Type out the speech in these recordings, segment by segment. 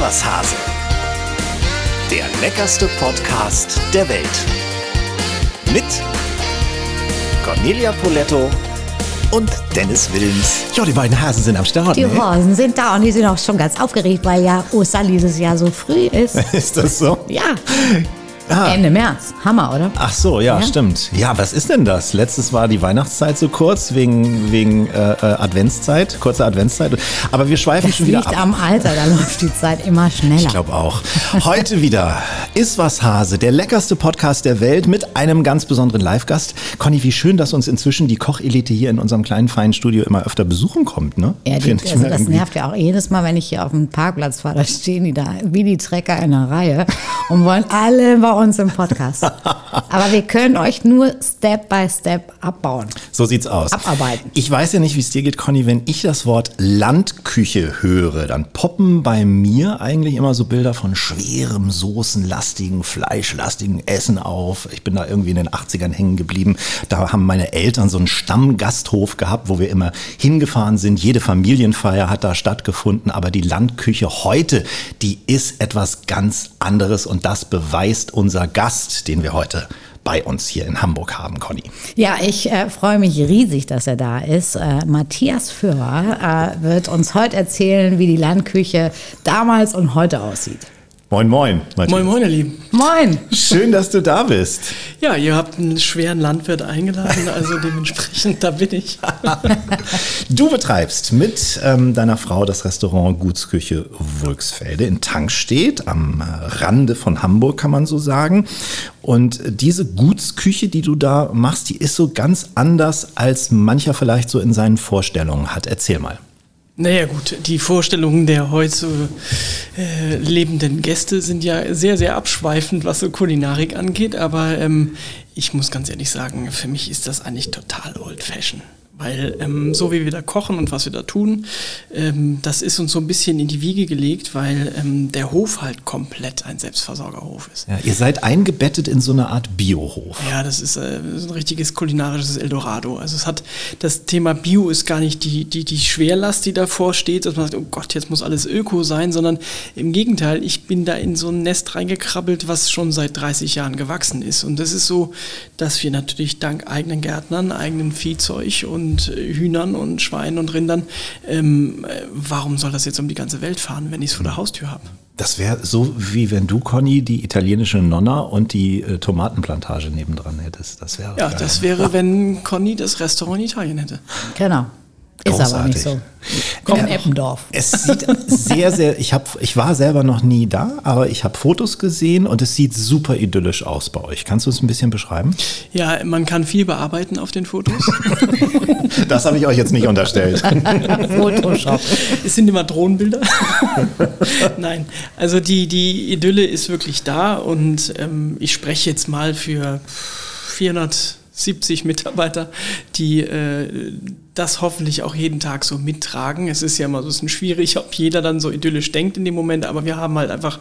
was Hase. Der leckerste Podcast der Welt. Mit Cornelia Poletto und Dennis Wilms. Ja, die beiden Hasen sind am Start. Die ne? Hasen sind da und die sind auch schon ganz aufgeregt, weil ja Ostern dieses Jahr so früh ist. Ist das so? Ja, Ah. Ende März. Hammer, oder? Ach so, ja, Ja. stimmt. Ja, was ist denn das? Letztes war die Weihnachtszeit so kurz, wegen, wegen äh, äh, Adventszeit, kurze Adventszeit. Aber wir schweifen Das schon wieder liegt ab. am Alter, da läuft die Zeit immer schneller. Ich glaube auch. Heute wieder Ist was Hase, der leckerste Podcast der Welt mit einem ganz besonderen Live-Gast. Conny, wie schön, dass uns inzwischen die Kochelite hier in unserem kleinen feinen Studio immer öfter besuchen kommt, ne? ja, die, also das irgendwie- nervt ja auch jedes Mal, wenn ich hier auf dem Parkplatz fahre, da stehen die da wie die Trecker in einer Reihe und wollen alle bei uns im Podcast. Aber wir können euch nur Step by Step abbauen. So sieht's aus. Abarbeiten. Ich weiß ja nicht, wie es dir geht, Conny. Wenn ich das Wort Landküche höre, dann poppen bei mir eigentlich immer so Bilder von schwerem, soßenlastigen, fleischlastigen Essen auf. Ich bin da irgendwie in den 80ern hängen geblieben. Da haben meine Eltern so einen Stammgasthof gehabt, wo wir immer hingefahren sind. Jede Familienfeier hat da stattgefunden. Aber die Landküche heute, die ist etwas ganz anderes. Und das beweist unser Gast, den wir heute bei uns hier in Hamburg haben, Conny. Ja, ich äh, freue mich riesig, dass er da ist. Äh, Matthias Führer äh, wird uns heute erzählen, wie die Landküche damals und heute aussieht. Moin, moin. Matthias. Moin, moin, ihr Lieben. Moin! Schön, dass du da bist. Ja, ihr habt einen schweren Landwirt eingeladen, also dementsprechend, da bin ich. Du betreibst mit ähm, deiner Frau das Restaurant Gutsküche Wulksfelde in Tankstedt, am äh, Rande von Hamburg, kann man so sagen. Und diese Gutsküche, die du da machst, die ist so ganz anders, als mancher vielleicht so in seinen Vorstellungen hat. Erzähl mal. Naja gut, die Vorstellungen der heute äh, lebenden Gäste sind ja sehr, sehr abschweifend, was so Kulinarik angeht, aber ähm, ich muss ganz ehrlich sagen, für mich ist das eigentlich total old-fashioned. Weil ähm, so wie wir da kochen und was wir da tun, ähm, das ist uns so ein bisschen in die Wiege gelegt, weil ähm, der Hof halt komplett ein Selbstversorgerhof ist. Ja, ihr seid eingebettet in so eine Art Biohof. Ja, das ist, äh, ein richtiges kulinarisches Eldorado. Also es hat das Thema Bio ist gar nicht die, die, die Schwerlast, die davor steht, dass man sagt, oh Gott, jetzt muss alles Öko sein, sondern im Gegenteil, ich bin da in so ein Nest reingekrabbelt, was schon seit 30 Jahren gewachsen ist. Und das ist so, dass wir natürlich dank eigenen Gärtnern, eigenen Viehzeug und äh, Hühnern und Schweinen und Rindern, ähm, äh, warum soll das jetzt um die ganze Welt fahren, wenn ich es vor der Haustür habe? Das wäre so, wie wenn du, Conny, die italienische Nonna und die äh, Tomatenplantage nebendran hättest. Das wäre Ja, geil. das wäre, wenn Conny das Restaurant in Italien hätte. Genau. Ist aber nicht Großartig. so. Komm, Eppendorf. Es sieht sehr, sehr, ich, hab, ich war selber noch nie da, aber ich habe Fotos gesehen und es sieht super idyllisch aus bei euch. Kannst du es ein bisschen beschreiben? Ja, man kann viel bearbeiten auf den Fotos. Das habe ich euch jetzt nicht unterstellt. Photoshop. es sind immer Drohnenbilder. Nein, also die, die Idylle ist wirklich da und ähm, ich spreche jetzt mal für 470 Mitarbeiter, die äh, das hoffentlich auch jeden Tag so mittragen. Es ist ja immer so ein bisschen schwierig, ob jeder dann so idyllisch denkt in dem Moment, aber wir haben halt einfach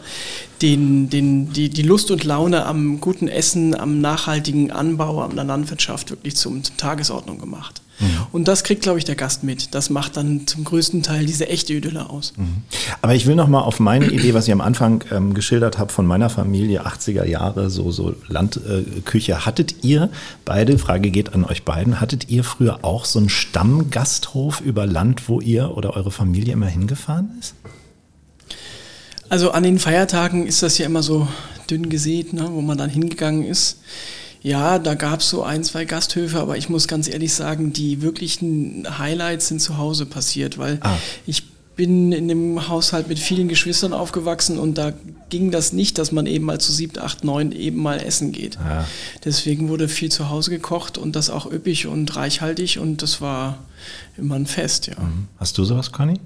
den, den, die, die Lust und Laune am guten Essen, am nachhaltigen Anbau, an der Landwirtschaft wirklich zum, zum Tagesordnung gemacht. Und das kriegt, glaube ich, der Gast mit. Das macht dann zum größten Teil diese echte Idylle aus. Aber ich will noch mal auf meine Idee, was ich am Anfang ähm, geschildert habe von meiner Familie, 80er Jahre, so, so Landküche. Hattet ihr beide, Frage geht an euch beiden, hattet ihr früher auch so einen Stammgasthof über Land, wo ihr oder eure Familie immer hingefahren ist? Also an den Feiertagen ist das ja immer so dünn gesät, ne, wo man dann hingegangen ist. Ja, da gab es so ein, zwei Gasthöfe, aber ich muss ganz ehrlich sagen, die wirklichen Highlights sind zu Hause passiert, weil Ah. ich bin in einem Haushalt mit vielen Geschwistern aufgewachsen und da ging das nicht, dass man eben mal zu siebt, acht, neun eben mal essen geht. Ja. Deswegen wurde viel zu Hause gekocht und das auch üppig und reichhaltig und das war immer ein Fest, ja. Hast du sowas, Conny?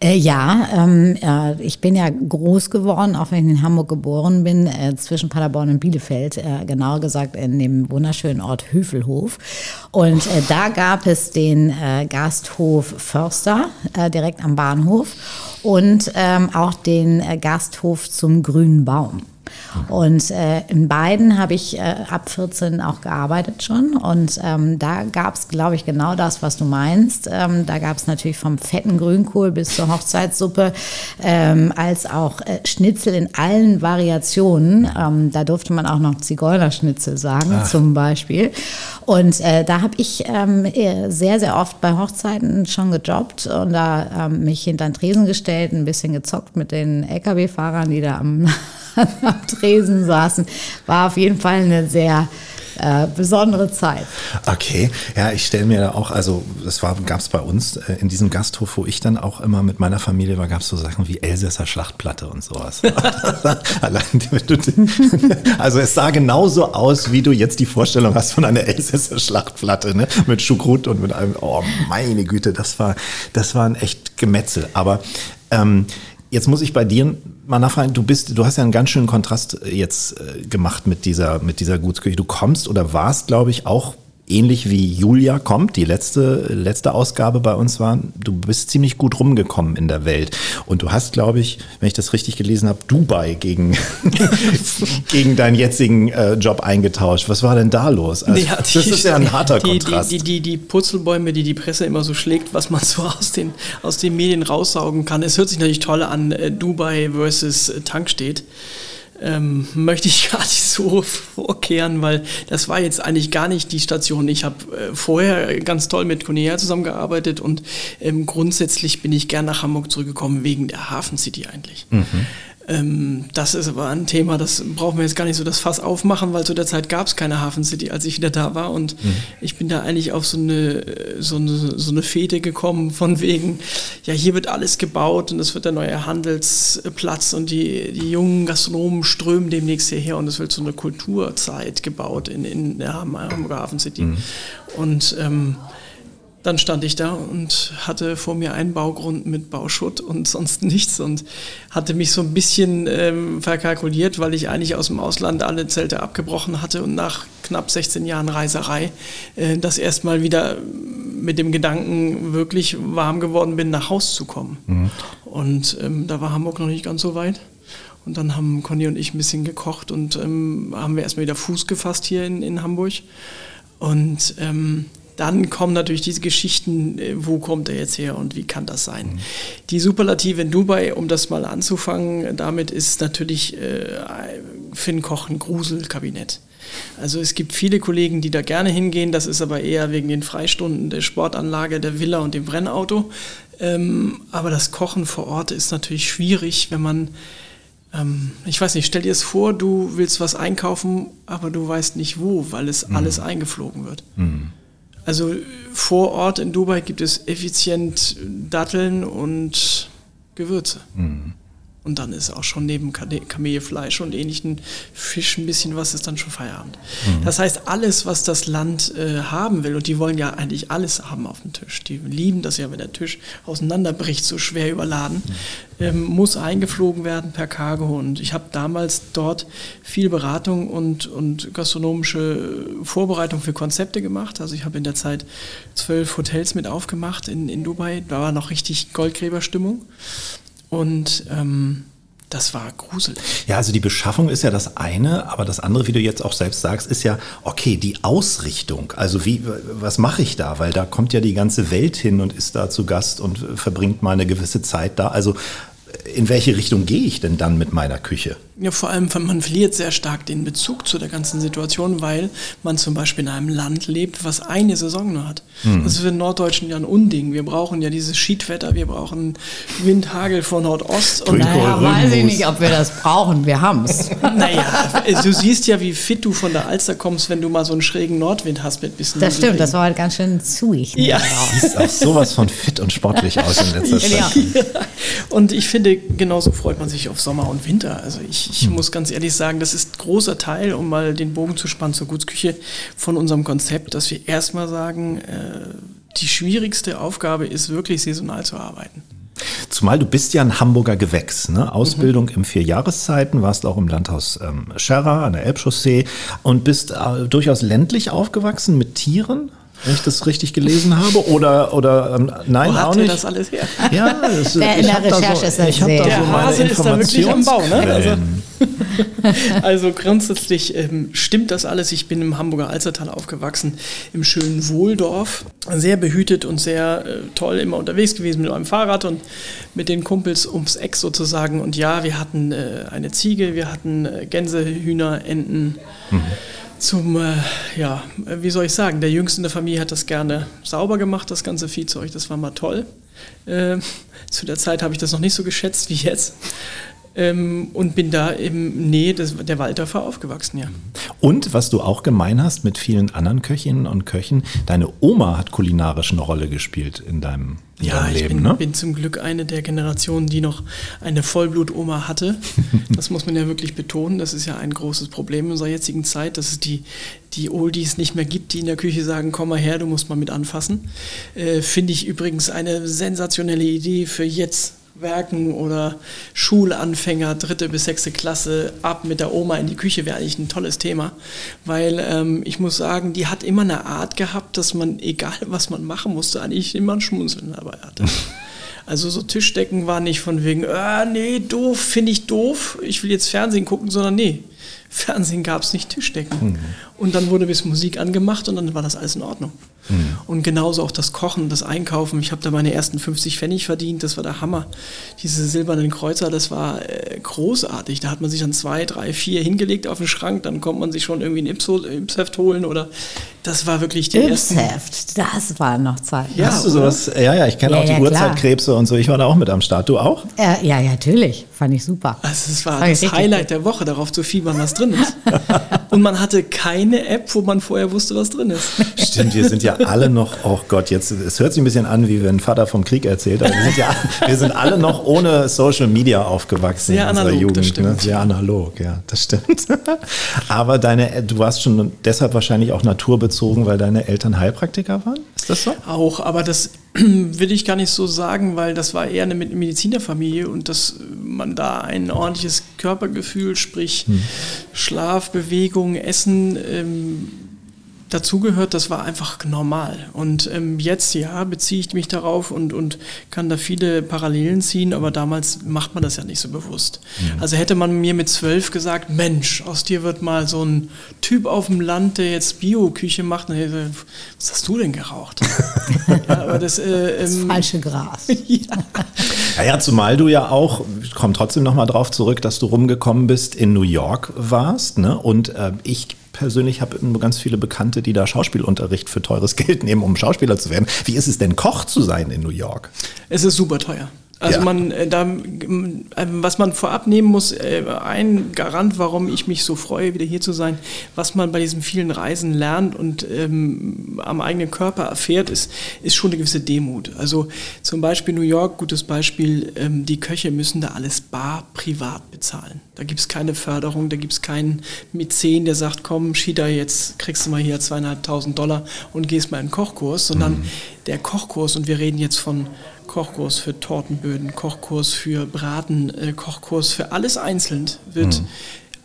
Äh, ja, ähm, äh, ich bin ja groß geworden, auch wenn ich in Hamburg geboren bin, äh, zwischen Paderborn und Bielefeld, äh, genauer gesagt in dem wunderschönen Ort Hövelhof. Und äh, da gab es den äh, Gasthof Förster äh, direkt am Bahnhof und ähm, auch den äh, Gasthof zum Grünen Baum. Und äh, in beiden habe ich äh, ab 14 auch gearbeitet schon. Und ähm, da gab es, glaube ich, genau das, was du meinst. Ähm, da gab es natürlich vom fetten Grünkohl bis zur Hochzeitssuppe, ähm, als auch äh, Schnitzel in allen Variationen. Ähm, da durfte man auch noch Zigeunerschnitzel sagen, Ach. zum Beispiel. Und äh, da habe ich ähm, sehr, sehr oft bei Hochzeiten schon gejobbt und da ähm, mich hinter den Tresen gestellt, ein bisschen gezockt mit den Lkw-Fahrern, die da am, am Tresen saßen. War auf jeden Fall eine sehr äh, besondere Zeit. Okay, ja, ich stelle mir auch, also das gab es bei uns äh, in diesem Gasthof, wo ich dann auch immer mit meiner Familie war, gab es so Sachen wie Elsässer Schlachtplatte und sowas. also es sah genauso aus, wie du jetzt die Vorstellung hast von einer Elsässer Schlachtplatte, ne? mit Schukrut und mit einem, oh meine Güte, das war, das war ein echt Gemetzel. Aber ähm, Jetzt muss ich bei dir mal nachfragen, du bist, du hast ja einen ganz schönen Kontrast äh, jetzt äh, gemacht mit dieser, mit dieser Gutsküche. Du kommst oder warst, glaube ich, auch ähnlich wie Julia kommt, die letzte, letzte Ausgabe bei uns war, du bist ziemlich gut rumgekommen in der Welt. Und du hast, glaube ich, wenn ich das richtig gelesen habe, Dubai gegen, gegen deinen jetzigen äh, Job eingetauscht. Was war denn da los? Also, ja, die, das ist ja ein harter die, Kontrast. Die, die, die, Purzelbäume, die die Presse immer so schlägt, was man so aus den, aus den Medien raussaugen kann. Es hört sich natürlich toll an, äh, Dubai versus Tankstedt ähm, möchte ich gar nicht so vorkehren, weil das war jetzt eigentlich gar nicht die Station. Ich habe äh, vorher ganz toll mit Conea zusammengearbeitet und ähm, grundsätzlich bin ich gern nach Hamburg zurückgekommen wegen der Hafen City eigentlich. Mhm. Ähm, das ist aber ein Thema, das brauchen wir jetzt gar nicht so das Fass aufmachen, weil zu der Zeit gab es keine Hafen City, als ich wieder da war. Und mhm. ich bin da eigentlich auf so eine, so, eine, so eine Fete gekommen, von wegen, ja, hier wird alles gebaut und es wird der neue Handelsplatz und die, die jungen Gastronomen strömen demnächst hierher und es wird so eine Kulturzeit gebaut in, in der Hamburger Hafen City. Mhm. Und ähm, dann stand ich da und hatte vor mir einen Baugrund mit Bauschutt und sonst nichts und hatte mich so ein bisschen ähm, verkalkuliert, weil ich eigentlich aus dem Ausland alle Zelte abgebrochen hatte und nach knapp 16 Jahren Reiserei äh, das erstmal wieder mit dem Gedanken wirklich warm geworden bin, nach Haus zu kommen. Mhm. Und ähm, da war Hamburg noch nicht ganz so weit. Und dann haben Conny und ich ein bisschen gekocht und ähm, haben wir erstmal wieder Fuß gefasst hier in, in Hamburg. Und ähm, dann kommen natürlich diese Geschichten, äh, wo kommt er jetzt her und wie kann das sein? Mhm. Die Superlative in Dubai, um das mal anzufangen, damit ist natürlich äh, Finn Koch ein Gruselkabinett. Also es gibt viele Kollegen, die da gerne hingehen, das ist aber eher wegen den Freistunden der Sportanlage, der Villa und dem Brennauto. Ähm, aber das Kochen vor Ort ist natürlich schwierig, wenn man ähm, ich weiß nicht, stell dir es vor, du willst was einkaufen, aber du weißt nicht wo, weil es mhm. alles eingeflogen wird. Mhm. Also vor Ort in Dubai gibt es effizient Datteln und Gewürze. Mhm. Und dann ist auch schon neben Kamelfleisch und ähnlichen Fisch ein bisschen was, ist dann schon Feierabend. Mhm. Das heißt, alles, was das Land äh, haben will, und die wollen ja eigentlich alles haben auf dem Tisch, die lieben das ja, wenn der Tisch auseinanderbricht, so schwer überladen, mhm. ähm, muss eingeflogen werden per Cargo. Und ich habe damals dort viel Beratung und, und gastronomische Vorbereitung für Konzepte gemacht. Also ich habe in der Zeit zwölf Hotels mit aufgemacht in, in Dubai. Da war noch richtig Goldgräberstimmung. Und ähm, das war gruselig. Ja, also die Beschaffung ist ja das eine, aber das andere, wie du jetzt auch selbst sagst, ist ja, okay, die Ausrichtung. Also wie, was mache ich da? Weil da kommt ja die ganze Welt hin und ist da zu Gast und verbringt mal eine gewisse Zeit da. Also in welche Richtung gehe ich denn dann mit meiner Küche? Ja, vor allem, man verliert sehr stark den Bezug zu der ganzen Situation, weil man zum Beispiel in einem Land lebt, was eine Saison nur hat. Mhm. Das ist für den Norddeutschen ja ein Unding. Wir brauchen ja dieses Schiedwetter, wir brauchen Windhagel von Nordost. Und naja, weiß ich nicht, ob wir das brauchen. Wir haben es. naja, du siehst ja, wie fit du von der Alster kommst, wenn du mal so einen schrägen Nordwind hast mit bisschen. Das stimmt, das war halt ganz schön zuig. Ja. Siehst auch sowas von fit und sportlich aus in letzter Zeit. Ja. Und ich finde, genauso freut man sich auf Sommer und Winter. Also ich ich, hm. muss ganz ehrlich sagen, das ist großer Teil, um mal den Bogen zu spannen zur Gutsküche von unserem Konzept, dass wir erstmal sagen, äh, die schwierigste Aufgabe ist wirklich saisonal zu arbeiten. Zumal du bist ja ein Hamburger Gewächs, ne? Ausbildung mhm. im vier Jahreszeiten, warst auch im Landhaus ähm, Scherra an der Elbchaussee und bist äh, durchaus ländlich aufgewachsen mit Tieren wenn ich das richtig gelesen habe. Oder, oder ähm, nein, Wo auch nicht. das alles her? Ja, das, der, in der Recherche so, ist das ich habe da so meine Hase ist da wirklich am Bau, ne? Also. also grundsätzlich ähm, stimmt das alles. Ich bin im Hamburger Alzertal aufgewachsen, im schönen Wohldorf. Sehr behütet und sehr äh, toll immer unterwegs gewesen mit meinem Fahrrad und mit den Kumpels ums Eck sozusagen. Und ja, wir hatten äh, eine Ziege, wir hatten äh, Gänse, Hühner, Enten. Mhm zum, äh, ja, wie soll ich sagen, der Jüngste in der Familie hat das gerne sauber gemacht, das ganze Viehzeug, das war mal toll. Äh, zu der Zeit habe ich das noch nicht so geschätzt wie jetzt. Ähm, und bin da im Nähe des, der Waldorfer aufgewachsen, ja. Und was du auch gemein hast mit vielen anderen Köchinnen und Köchen, deine Oma hat kulinarisch eine Rolle gespielt in deinem, in ja, Leben, ich bin, ne? bin zum Glück eine der Generationen, die noch eine Vollblut-Oma hatte. Das muss man ja wirklich betonen. Das ist ja ein großes Problem in unserer jetzigen Zeit, dass es die, die Oldies nicht mehr gibt, die in der Küche sagen, komm mal her, du musst mal mit anfassen. Äh, Finde ich übrigens eine sensationelle Idee für jetzt Werken oder Schulanfänger, dritte bis sechste Klasse, ab mit der Oma in die Küche wäre eigentlich ein tolles Thema. Weil ähm, ich muss sagen, die hat immer eine Art gehabt, dass man, egal was man machen musste, eigentlich immer ein Schmunzeln dabei hatte. Also so Tischdecken war nicht von wegen, äh, nee, doof, finde ich doof, ich will jetzt Fernsehen gucken, sondern nee, Fernsehen gab es nicht, Tischdecken. Mhm. Und dann wurde bis Musik angemacht und dann war das alles in Ordnung. Mhm. Und genauso auch das Kochen, das Einkaufen. Ich habe da meine ersten 50 Pfennig verdient, das war der Hammer. Diese silbernen Kreuzer, das war äh, großartig. Da hat man sich dann zwei, drei, vier hingelegt auf den Schrank, dann konnte man sich schon irgendwie ein Ipsheft holen oder das war wirklich die Ipsheft, das war noch Zeit. Ja, Hast du sowas? Ja, ja, ich kenne ja, auch die ja, Uhrzeitkrebse und so. Ich war da auch mit am Start. Du auch? Äh, ja, ja, natürlich. Fand ich super. Also es war das, das Highlight der Woche, darauf zu fiebern, was drin ist. und man hatte keine App, wo man vorher wusste, was drin ist. Stimmt, wir sind ja alle noch, oh Gott, jetzt, es hört sich ein bisschen an, wie wenn Vater vom Krieg erzählt, aber wir sind ja, wir sind alle noch ohne Social Media aufgewachsen Sehr in unserer analog, Jugend. Das ne? stimmt. Ne? Sehr analog, ja, das stimmt. aber deine, du warst schon deshalb wahrscheinlich auch naturbezogen, weil deine Eltern Heilpraktiker waren? Ist das so? Auch, aber das will ich gar nicht so sagen, weil das war eher eine Medizinerfamilie und dass man da ein ordentliches Körpergefühl, sprich hm. Schlaf, Bewegung, Essen, ähm, dazugehört, das war einfach normal. Und ähm, jetzt, ja, beziehe ich mich darauf und, und kann da viele Parallelen ziehen, aber damals macht man das ja nicht so bewusst. Mhm. Also hätte man mir mit zwölf gesagt, Mensch, aus dir wird mal so ein Typ auf dem Land, der jetzt Bio-Küche macht, dann hätte, was hast du denn geraucht? ja, aber das, äh, das ähm, falsche Gras. ja. ja. zumal du ja auch, ich komme trotzdem nochmal drauf zurück, dass du rumgekommen bist, in New York warst, ne? Und äh, ich persönlich habe nur ganz viele Bekannte, die da Schauspielunterricht für teures Geld nehmen, um Schauspieler zu werden. Wie ist es denn, Koch zu sein in New York? Es ist super teuer. Also ja. man, äh, da, äh, was man vorab nehmen muss, äh, ein Garant, warum ich mich so freue, wieder hier zu sein, was man bei diesen vielen Reisen lernt und ähm, am eigenen Körper erfährt, ist, ist schon eine gewisse Demut. Also zum Beispiel New York, gutes Beispiel, ähm, die Köche müssen da alles bar privat bezahlen. Da gibt es keine Förderung, da gibt es keinen Mäzen, der sagt, komm, Shida, jetzt kriegst du mal hier zweieinhalbtausend Dollar und gehst mal in den Kochkurs, sondern mhm. der Kochkurs, und wir reden jetzt von Kochkurs für Tortenböden, Kochkurs für Braten, äh, Kochkurs für alles einzeln wird mhm.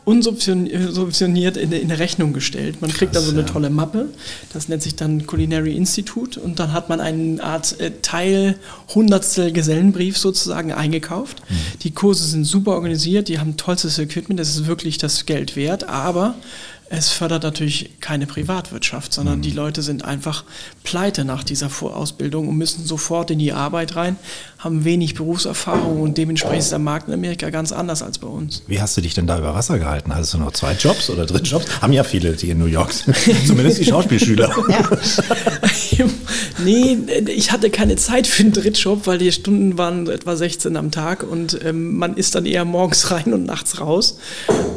unsubventioniert in, in eine Rechnung gestellt. Man kriegt Krass, da so eine ja. tolle Mappe, das nennt sich dann Culinary Institute und dann hat man eine Art äh, Teil Hundertstel Gesellenbrief sozusagen eingekauft. Mhm. Die Kurse sind super organisiert, die haben tollstes Equipment, das ist wirklich das Geld wert, aber es fördert natürlich keine Privatwirtschaft, sondern mhm. die Leute sind einfach pleite nach dieser Vorausbildung und müssen sofort in die Arbeit rein, haben wenig Berufserfahrung und dementsprechend ist der Markt in Amerika ganz anders als bei uns. Wie hast du dich denn da über Wasser gehalten? Hattest du noch zwei Jobs oder drei Jobs? Haben ja viele, die in New York sind. Zumindest die Schauspielschüler. ja. nee, ich hatte keine Zeit für einen Drittjob, weil die Stunden waren etwa 16 am Tag und ähm, man ist dann eher morgens rein und nachts raus.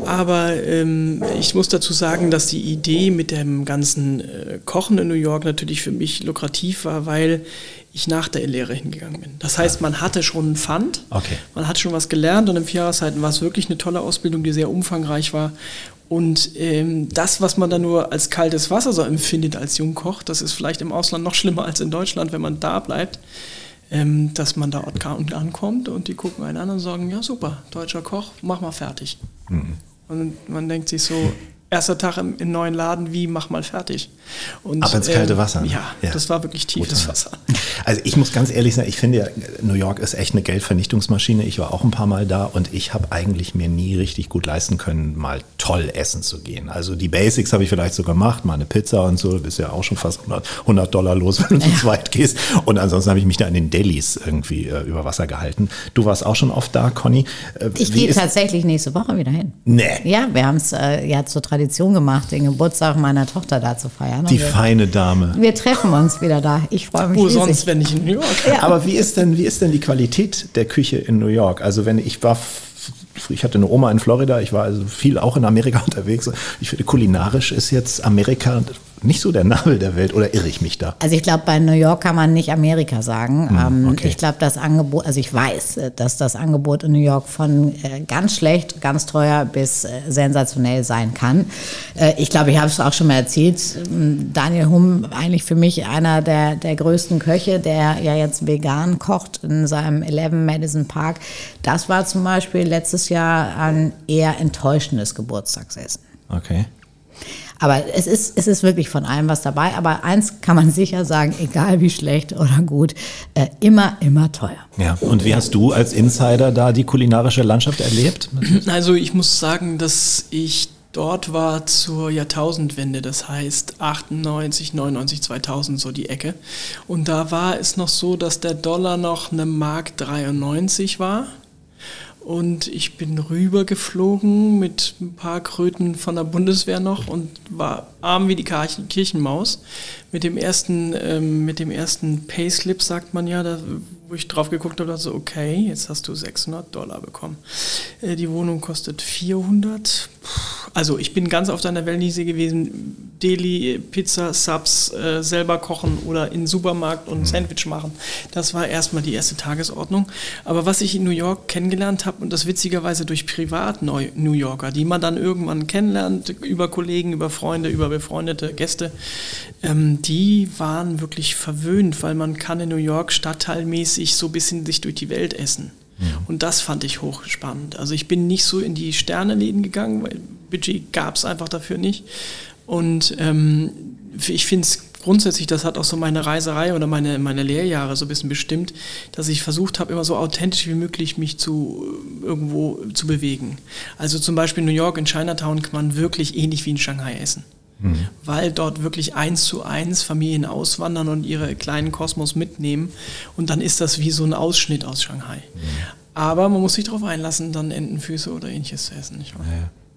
Aber ähm, ich muss dazu sagen, dass die Idee mit dem ganzen äh, Kochen in New York natürlich für mich lukrativ war, weil ich nach der Lehre hingegangen bin. Das heißt, man hatte schon einen Pfand, okay. man hat schon was gelernt und im Vierjahreszeiten war es wirklich eine tolle Ausbildung, die sehr umfangreich war. Und ähm, das, was man dann nur als kaltes Wasser so empfindet als Jungkoch, das ist vielleicht im Ausland noch schlimmer als in Deutschland, wenn man da bleibt, ähm, dass man da ankommt und die gucken einen an und sagen, ja super, deutscher Koch, mach mal fertig. Mhm. Und man denkt sich so, erster Tag im, im neuen Laden, wie mach mal fertig. Und, Ab ins kalte Wasser. ne? Ja, das war wirklich tiefes Wasser. Also ich muss ganz ehrlich sagen, ich finde ja, New York ist echt eine Geldvernichtungsmaschine. Ich war auch ein paar Mal da und ich habe eigentlich mir nie richtig gut leisten können, mal toll essen zu gehen. Also die Basics habe ich vielleicht so gemacht, mal eine Pizza und so, du bist ja auch schon fast 100, 100 Dollar los, wenn du zu zweit gehst. Und ansonsten habe ich mich da in den Delis irgendwie äh, über Wasser gehalten. Du warst auch schon oft da, Conny. Äh, Ich gehe tatsächlich nächste Woche wieder hin. Nee. Ja, wir haben es äh, ja zur Tradition gemacht, den Geburtstag meiner Tochter da zu feiern. Die wir, feine Dame. wir treffen uns wieder da. Ich freue mich Wo riesig. sonst, wenn nicht in New York? Aber wie ist denn, wie ist denn die Qualität der Küche in New York? Also wenn ich war, ich hatte eine Oma in Florida, ich war also viel auch in Amerika unterwegs. Ich finde, kulinarisch ist jetzt Amerika nicht so der Nabel der Welt oder irre ich mich da? Also ich glaube, bei New York kann man nicht Amerika sagen. ähm, Hm, okay. Ich glaube, das Angebot, also ich weiß, äh, dass das Angebot in New York von äh, ganz schlecht, ganz teuer bis äh, sensationell sein kann. Ich glaube, ich habe es auch schon mal erzählt. ähm, Daniel Humm, eigentlich für mich einer der, der größten Köche, der ja jetzt vegan kocht in seinem 11 Madison Park. Das war zum Beispiel letztes Jahr ein eher enttäuschendes Geburtstagsessen. Okay. Aber es ist, es ist wirklich von allem was dabei. Aber eins kann man sicher sagen, egal wie schlecht oder gut, äh, immer, immer teuer. Ja. Und wie hast du als Insider da die kulinarische Landschaft erlebt? Also ich muss sagen, dass ich dort war zur Jahrtausendwende, das heißt 98, 99, 2000 so die Ecke. Und da war es noch so, dass der Dollar noch eine Mark 93 war. Und ich bin rübergeflogen mit ein paar Kröten von der Bundeswehr noch und war arm wie die Kirchenmaus. Mit dem ersten, ähm, mit dem ersten Payslip sagt man ja, da, wo ich drauf geguckt habe, dachte so, okay, jetzt hast du 600 Dollar bekommen. Äh, die Wohnung kostet 400. Puh, Also ich bin ganz auf deiner Wellenliese gewesen. Deli, Pizza, Subs, äh, selber kochen oder in den Supermarkt und ein Sandwich machen. Das war erstmal die erste Tagesordnung. Aber was ich in New York kennengelernt habe, und das witzigerweise durch Privat-New Yorker, die man dann irgendwann kennenlernt, über Kollegen, über Freunde, über befreundete Gäste, ähm, die waren wirklich verwöhnt, weil man kann in New York stadtteilmäßig so ein bisschen sich durch die Welt essen. Und das fand ich hochspannend. Also ich bin nicht so in die Sterneläden gegangen, weil Budget gab es einfach dafür nicht. Und ähm, ich finde es grundsätzlich, das hat auch so meine Reiserei oder meine, meine Lehrjahre so ein bisschen bestimmt, dass ich versucht habe, immer so authentisch wie möglich mich zu äh, irgendwo zu bewegen. Also zum Beispiel in New York, in Chinatown kann man wirklich ähnlich wie in Shanghai essen. Weil dort wirklich eins zu eins Familien auswandern und ihre kleinen Kosmos mitnehmen. Und dann ist das wie so ein Ausschnitt aus Shanghai. Aber man muss sich darauf einlassen, dann Entenfüße oder ähnliches zu essen. Nicht wahr?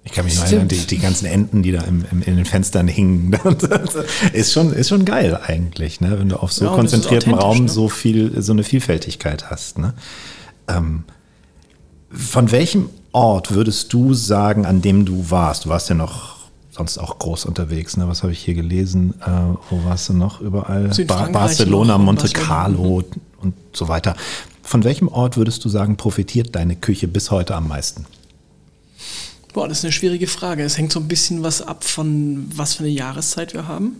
Ich kann mich noch erinnern, die, die ganzen Enten, die da im, im, in den Fenstern hingen. ist, schon, ist schon geil eigentlich, ne? wenn du auf so Ja, konzentriertem Raum ne? so viel, so eine Vielfältigkeit hast. Ne? Ähm, von welchem Ort würdest du sagen, an dem du warst? Du warst ja noch sonst auch groß unterwegs. Ne? Was habe ich hier gelesen? Äh, wo warst du noch überall? Südfrankreich Barcelona, Monte. Carlo und so weiter. Von welchem Ort würdest du sagen, profitiert deine Küche bis heute am meisten? Boah, das ist eine schwierige Frage. Es hängt so ein bisschen was ab von was für eine Jahreszeit wir haben.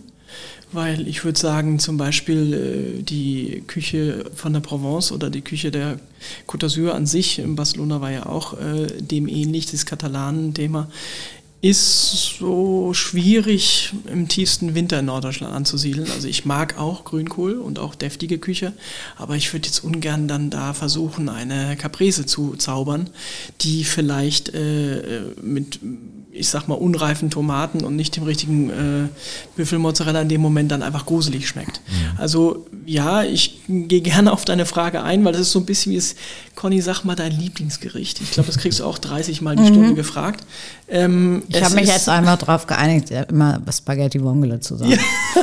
Weil ich würde sagen, zum Beispiel äh, die Küche von der Provence oder die Küche der Côte d'Azur an sich, in Barcelona war ja auch äh, dem ähnlich, das Katalanen-Thema, ist so schwierig im tiefsten Winter in Norddeutschland anzusiedeln. Also ich mag auch Grünkohl und auch deftige Küche, aber ich würde jetzt ungern dann da versuchen, eine Caprese zu zaubern, die vielleicht äh, mit, ich sag mal, unreifen Tomaten und nicht dem richtigen äh, Büffelmozzarella in dem Moment dann einfach gruselig schmeckt. Also ja, ich gehe gerne auf deine Frage ein, weil das ist so ein bisschen wie es, Conny, sag mal dein Lieblingsgericht. Ich glaube, das kriegst du auch 30 Mal die Stunde gefragt. Ähm, Ich es habe mich jetzt einfach darauf geeinigt, ja, immer Spaghetti Vongole zu sagen.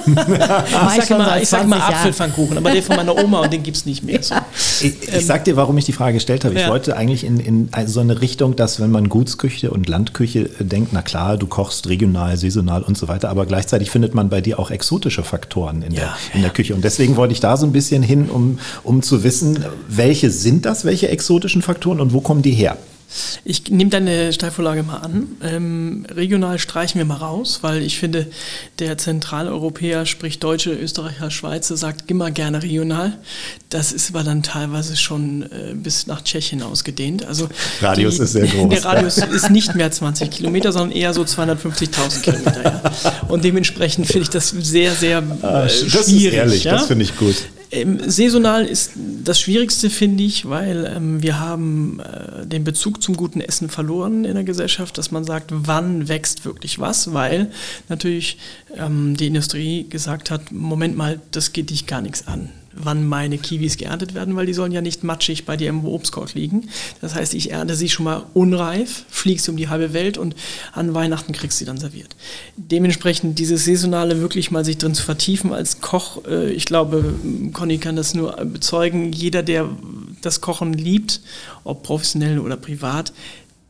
Mach Ich sag, seit ich sag mal 20 Jahren. Apfelpfannkuchen, aber den von meiner Oma und den gibt's nicht mehr. So. Ich, ich sag dir, warum ich die Frage gestellt habe. Ich Ähm, Ja. wollte eigentlich in, in so eine Richtung, dass wenn man Gutsküche und Landküche äh, denkt, na klar, du kochst regional, saisonal und so weiter, aber gleichzeitig findet man bei dir auch exotische Faktoren in, der, Ja, in der Küche. Und deswegen wollte ich da so ein bisschen hin, um, um zu wissen, welche sind das, welche exotischen Faktoren und wo kommen die her? Ich nehme deine Steilvorlage mal an. Ähm, regional streichen wir mal raus, weil ich finde, der Zentraleuropäer, sprich Deutsche, Österreicher, Schweizer, sagt immer gerne regional. Das ist aber dann teilweise schon äh, bis nach Tschechien ausgedehnt. Also Radius die, ist sehr groß. Der Radius ist nicht mehr 20 Kilometer, sondern eher so 250.000 Kilometer. Ja. Und dementsprechend finde ich das sehr, sehr äh, Ah, das schwierig. ist ehrlich, ja? das finde ich gut. Ähm, saisonal ist das Schwierigste, finde ich, weil ähm, wir haben äh, den Bezug zum guten Essen verloren in der Gesellschaft, dass man sagt, wann wächst wirklich was, weil natürlich ähm, die Industrie gesagt hat, Moment mal, das geht dich gar nichts an wann meine Kiwis geerntet werden, weil die sollen ja nicht matschig bei dir im Obstkorb liegen. Das heißt, ich ernte sie schon mal unreif, fliegst um die halbe Welt und an Weihnachten kriegst sie dann serviert. Dementsprechend dieses Saisonale wirklich mal sich drin zu vertiefen als Koch, äh, ich glaube, Conny kann das nur bezeugen, jeder, der das Kochen liebt, ob professionell oder privat,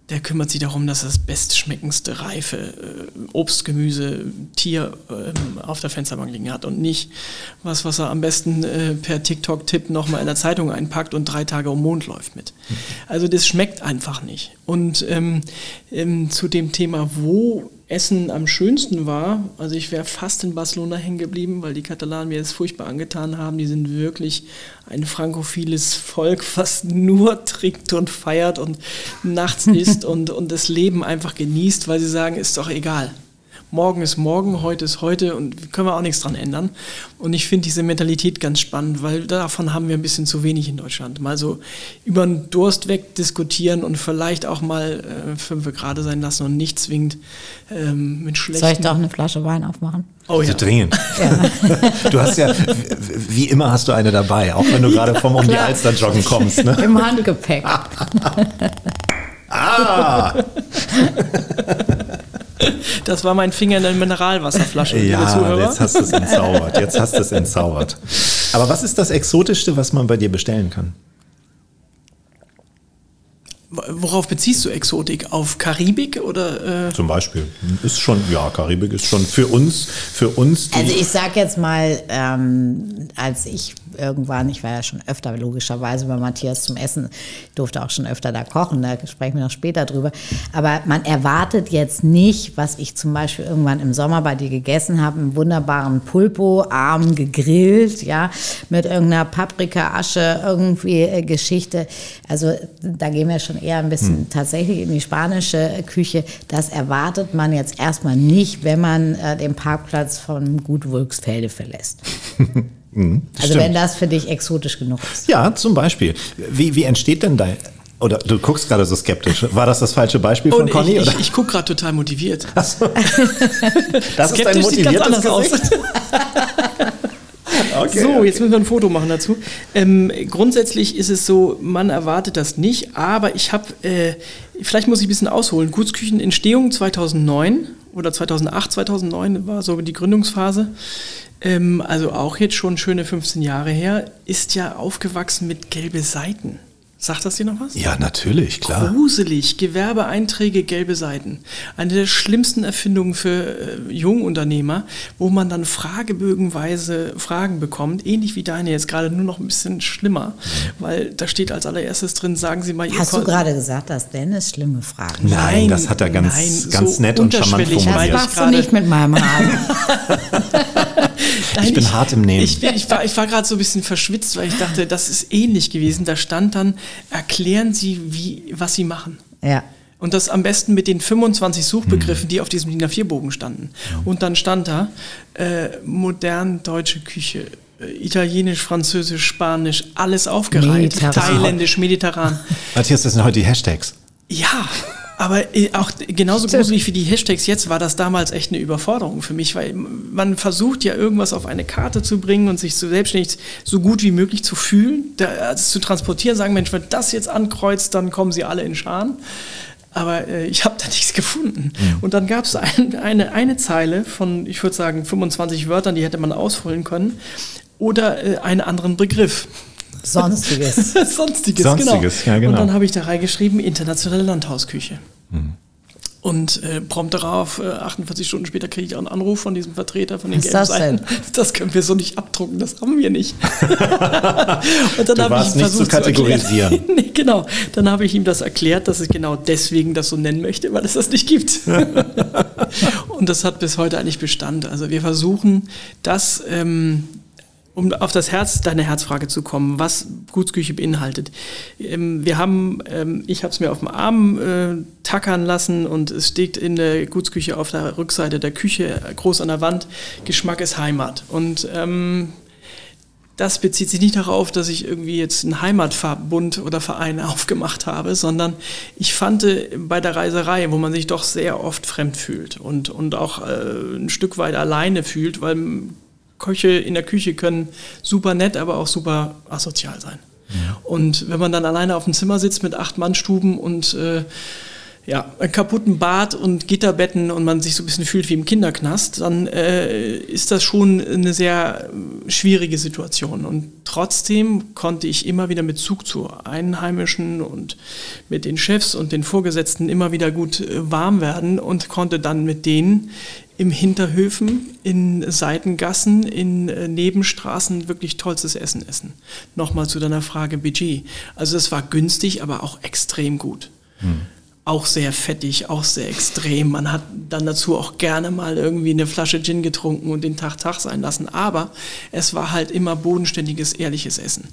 der kümmert sich darum, dass das bestschmeckendste, reife äh, Obst, Gemüse, Tier ähm, auf der Fensterbank liegen hat und nicht was, was er am besten äh, per TikTok-Tipp nochmal in der Zeitung einpackt und drei Tage um Mond läuft mit. Also das schmeckt einfach nicht. Und ähm, ähm, zu dem Thema, wo Essen am schönsten war, also ich wäre fast in Barcelona hängen geblieben, weil die Katalanen mir das furchtbar angetan haben. Die sind wirklich ein frankophiles Volk, was nur trinkt und feiert und nachts isst und, und das Leben einfach genießt, weil sie sagen, ist doch egal. Morgen ist morgen, heute ist heute und können wir auch nichts dran ändern. Und ich finde diese Mentalität ganz spannend, weil davon haben wir ein bisschen zu wenig in Deutschland. Mal so über den Durst weg diskutieren und vielleicht auch mal äh, fünf Grad sein lassen und nicht zwingend ähm, mit schlechten... Soll ich doch eine Flasche Wein aufmachen? Oh ja. So dringend. Du hast ja, wie immer hast du eine dabei, auch wenn du gerade vom um die Alster joggen kommst. Ne? Im Handgepäck. Ah, Das war mein Finger in der Mineralwasserflasche, ja, jetzt hast du es entzaubert. Jetzt hast du es entzaubert. Aber was ist das Exotischste, was man bei dir bestellen kann? Worauf beziehst du Exotik? Auf Karibik oder? Äh? Zum Beispiel. Ist schon, ja, Karibik ist schon für uns, für uns die, Also ich sag jetzt mal, ähm, als ich irgendwann, ich war ja schon öfter logischerweise bei Matthias zum Essen, ich durfte auch schon öfter da kochen, da sprechen wir noch später drüber. Aber man erwartet jetzt nicht, was ich zum Beispiel irgendwann im Sommer bei dir gegessen habe, einen wunderbaren Pulpo, arm gegrillt, ja, mit irgendeiner Paprika-Asche, irgendwie äh, Geschichte. Also da gehen wir schon eher ein bisschen tatsächlich in die spanische Küche. Das erwartet man jetzt erstmal nicht, wenn man äh, den Parkplatz von Gut Wulksfelde verlässt. Also stimmt. wenn das für dich exotisch genug ist. Ja, zum Beispiel. Wie, wie entsteht denn dein, oder du guckst gerade so skeptisch. War das das falsche Beispiel von Und Conny? ich, ich, ich gucke gerade total motiviert. das ist dein Skeptisch sieht ganz motiviertes anders aus. Gesicht? Okay, so, okay. jetzt müssen wir ein Foto machen dazu. Ähm, grundsätzlich ist es so, man erwartet das nicht, aber ich habe, äh, vielleicht muss ich ein bisschen ausholen. Gutsküchenentstehung 2009 oder 2008, 2009 war so die Gründungsphase. Ähm, also auch jetzt schon schöne 15 Jahre her, ist ja aufgewachsen mit gelbe Seiten. Sagt das dir noch was? Ja, natürlich, klar. Gruselig, Gewerbeeinträge, gelbe Seiten. Eine der schlimmsten Erfindungen für äh, Jungunternehmer, wo man dann fragebögenweise Fragen bekommt, ähnlich wie deine jetzt gerade, nur noch ein bisschen schlimmer, weil da steht als allererstes drin, sagen Sie mal Ihr Hast du Kon- gerade gesagt, dass Dennis schlimme Fragen Nein, Nein, das hat er ganz, nein, ganz so nett und charmant Das formuliert. ich machst du gerade. nicht mit meinem. Nein, Ich bin hart im Nehmen. Ich, ich war, ich war gerade so ein bisschen verschwitzt, weil ich dachte, das ist ähnlich gewesen. Da stand dann, erklären Sie, wie, was Sie machen. ja. Und das am besten mit den 25 Suchbegriffen, die auf diesem DIN A4-Bogen standen. Und dann stand da äh, modern deutsche Küche, äh, italienisch, französisch, spanisch, alles aufgereiht. Mediterran. Thailändisch, mediterran. Matthias, das sind heute die Hashtags. Ja, aber äh, auch genauso gruselig wie die Hashtags jetzt war das damals echt eine Überforderung für mich, weil man versucht ja irgendwas auf eine Karte zu bringen und sich so selbstständig so gut wie möglich zu fühlen, da, also zu transportieren, sagen, Mensch, wenn das jetzt ankreuzt, dann kommen sie alle in Scharen. Aber äh, ich habe da nichts gefunden. Und dann gab es ein, eine, eine Zeile von, ich würde sagen, 25 Wörtern, die hätte man ausfüllen können. Oder äh, einen anderen Begriff. Sonstiges. Sonstiges, Sonstiges, genau. ja, genau. Und dann habe ich da reingeschrieben, internationale Landhausküche. Und äh, prompt darauf, äh, 48 Stunden später, kriege ich auch einen Anruf von diesem Vertreter von den Was ist das denn? Das können wir so nicht abdrucken, das haben wir nicht. und Du warst nicht zu kategorisieren. erklären- nee, genau. Dann habe ich ihm das erklärt, dass ich genau deswegen das so nennen möchte, weil es das nicht gibt. und das hat bis heute eigentlich Bestand. Also wir versuchen, das, ähm, um auf das Herz, deine Herzfrage zu kommen, was Gutsküche beinhaltet. Ähm, wir haben, ähm, ich habe es mir auf dem Arm äh, tackern lassen und es steht in der Gutsküche auf der Rückseite der Küche groß an der Wand, Geschmack ist Heimat. Und ähm, das bezieht sich nicht darauf, dass ich irgendwie jetzt einen Heimatverbund oder Verein aufgemacht habe, sondern ich fand äh, bei der Reiserei, wo man sich doch sehr oft fremd fühlt und, und auch äh, ein Stück weit alleine fühlt, weil Köche in der Küche können super nett, aber auch super asozial sein. Und wenn man dann alleine auf dem Zimmer sitzt mit acht Mannstuben und äh, ja, einen kaputten Bad und Gitterbetten und man sich so ein bisschen fühlt wie im Kinderknast, dann äh, ist das schon eine sehr äh, schwierige Situation. Und trotzdem konnte ich immer wieder mit Zug zu Einheimischen und mit den Chefs und den Vorgesetzten immer wieder gut äh, warm werden und konnte dann mit denen im Hinterhöfen, in Seitengassen, in äh, Nebenstraßen wirklich tollstes Essen essen. Nochmal zu deiner Frage Budget. Also es war günstig, aber auch extrem gut auch sehr fettig, auch sehr extrem. Man hat dann dazu auch gerne mal irgendwie eine Flasche Gin getrunken und den Tag Tag sein lassen. Aber es war halt immer bodenständiges, ehrliches Essen.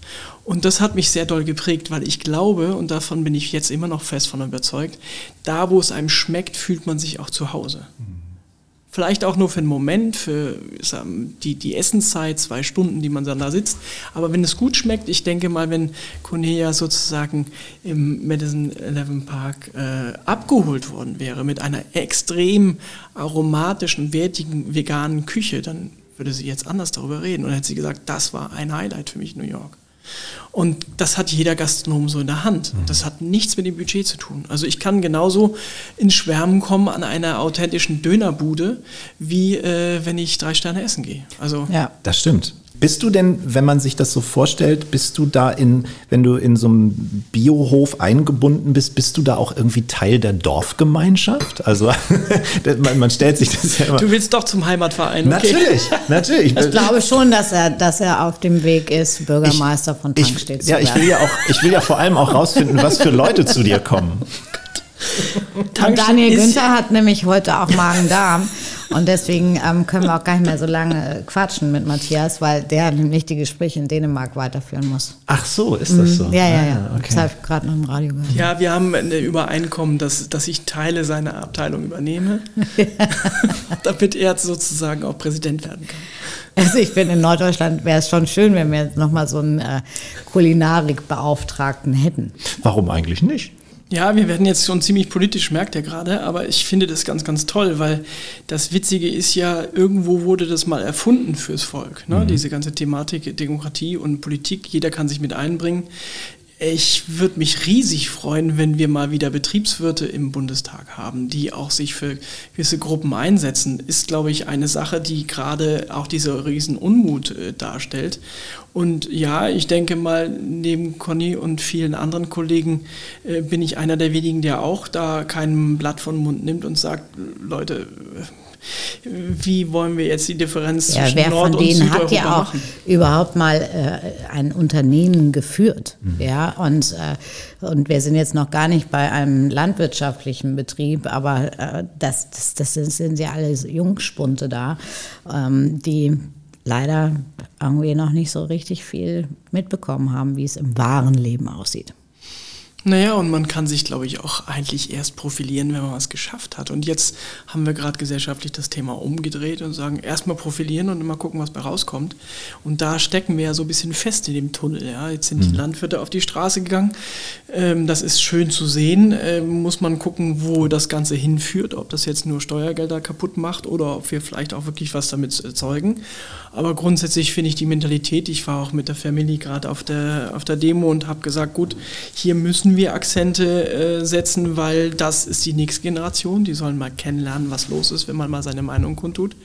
Und das hat mich sehr doll geprägt, weil ich glaube, und davon bin ich jetzt immer noch fest von überzeugt, da wo es einem schmeckt, fühlt man sich auch zu Hause. Vielleicht auch nur für einen Moment, für die, die Essenszeit, zwei Stunden, die man dann da sitzt. Aber wenn es gut schmeckt, ich denke mal, wenn Cornelia sozusagen im Madison Eleven Park äh, abgeholt worden wäre mit einer extrem aromatischen, wertigen, veganen Küche, dann würde sie jetzt anders darüber reden. Und hätte sie gesagt, das war ein Highlight für mich New York. Und das hat jeder Gastronom so in der Hand. Das hat nichts mit dem Budget zu tun. Also ich kann genauso ins Schwärmen kommen an einer authentischen Dönerbude, wie äh, wenn ich drei Sterne essen gehe. Also Ja. Das stimmt. Bist du denn, wenn man sich das so vorstellt, bist du da in, wenn du in so einem Biohof eingebunden bist, bist du da auch irgendwie Teil der Dorfgemeinschaft? Also man, man stellt sich das ja immer. du willst doch zum Heimatverein. Okay. Natürlich, natürlich. Ich glaube schon, dass er, dass er auf dem Weg ist, Bürgermeister von Tankstedt ich, zu ja, ich will werden. ja auch, ich will ja vor allem auch rausfinden, was für Leute zu dir kommen. Und Daniel Günther hat nämlich heute auch Magen-Darm. Und deswegen ähm, können wir auch gar nicht mehr so lange quatschen mit Matthias, weil der nämlich die Gespräche in Dänemark weiterführen muss. Ach so, ist das so? Mhm. Ja, ja, Ah, ja. Das Okay. habe ich gerade noch im Radio gehört. Ja, wir haben ein Übereinkommen, dass, dass ich Teile seiner Abteilung übernehme, damit er sozusagen auch Präsident werden kann. Also ich finde, in Norddeutschland wäre es schon schön, wenn wir jetzt nochmal so einen äh, Kulinarikbeauftragten hätten. Warum eigentlich nicht? Ja, wir werden jetzt schon ziemlich politisch, merkt ihr gerade, aber ich finde das ganz, ganz toll, weil das Witzige ist ja, irgendwo wurde das mal erfunden fürs Volk. Ne? Diese ganze Thematik Demokratie und Politik, jeder kann sich mit einbringen. Ich würde mich riesig freuen, wenn wir mal wieder Betriebswirte im Bundestag haben, die auch sich für gewisse Gruppen einsetzen. Ist, glaube ich, eine Sache, die gerade auch diese riesen Unmut äh, darstellt. Und ja, ich denke mal, neben Conny und vielen anderen Kollegen äh, bin ich einer der wenigen, der auch da kein Blatt von Mund nimmt und sagt, Leute, äh, wie wollen wir jetzt die Differenz Ja, zwischen wer Nord- von und denen Südeuropa hat ja auch machen? überhaupt mal äh, ein Unternehmen geführt. Ja, und, äh, und wir sind jetzt noch gar nicht bei einem landwirtschaftlichen Betrieb, aber äh, das, das, das sind, sind ja alle Jungspunte da, ähm, die leider irgendwie noch nicht so richtig viel mitbekommen haben, wie es im wahren Leben aussieht. Naja, und man kann sich, glaube ich, auch eigentlich erst profilieren, wenn man was geschafft hat. Und jetzt haben wir gerade gesellschaftlich das Thema umgedreht und sagen, erstmal profilieren und immer gucken, was bei rauskommt. Und da stecken wir ja so ein bisschen fest in dem Tunnel. Ja. Jetzt sind die Landwirte auf die Straße gegangen. Ähm, das ist schön zu sehen. Ähm, muss man gucken, wo das Ganze hinführt, ob das jetzt nur Steuergelder kaputt macht oder ob wir vielleicht auch wirklich was damit erzeugen. Aber grundsätzlich finde ich die Mentalität, ich war auch mit der Family gerade auf der, auf der Demo und habe gesagt, gut, hier müssen wir Akzente äh, setzen, weil das ist die nächste Generation, die sollen mal kennenlernen, was los ist, wenn man mal seine Meinung kundtut.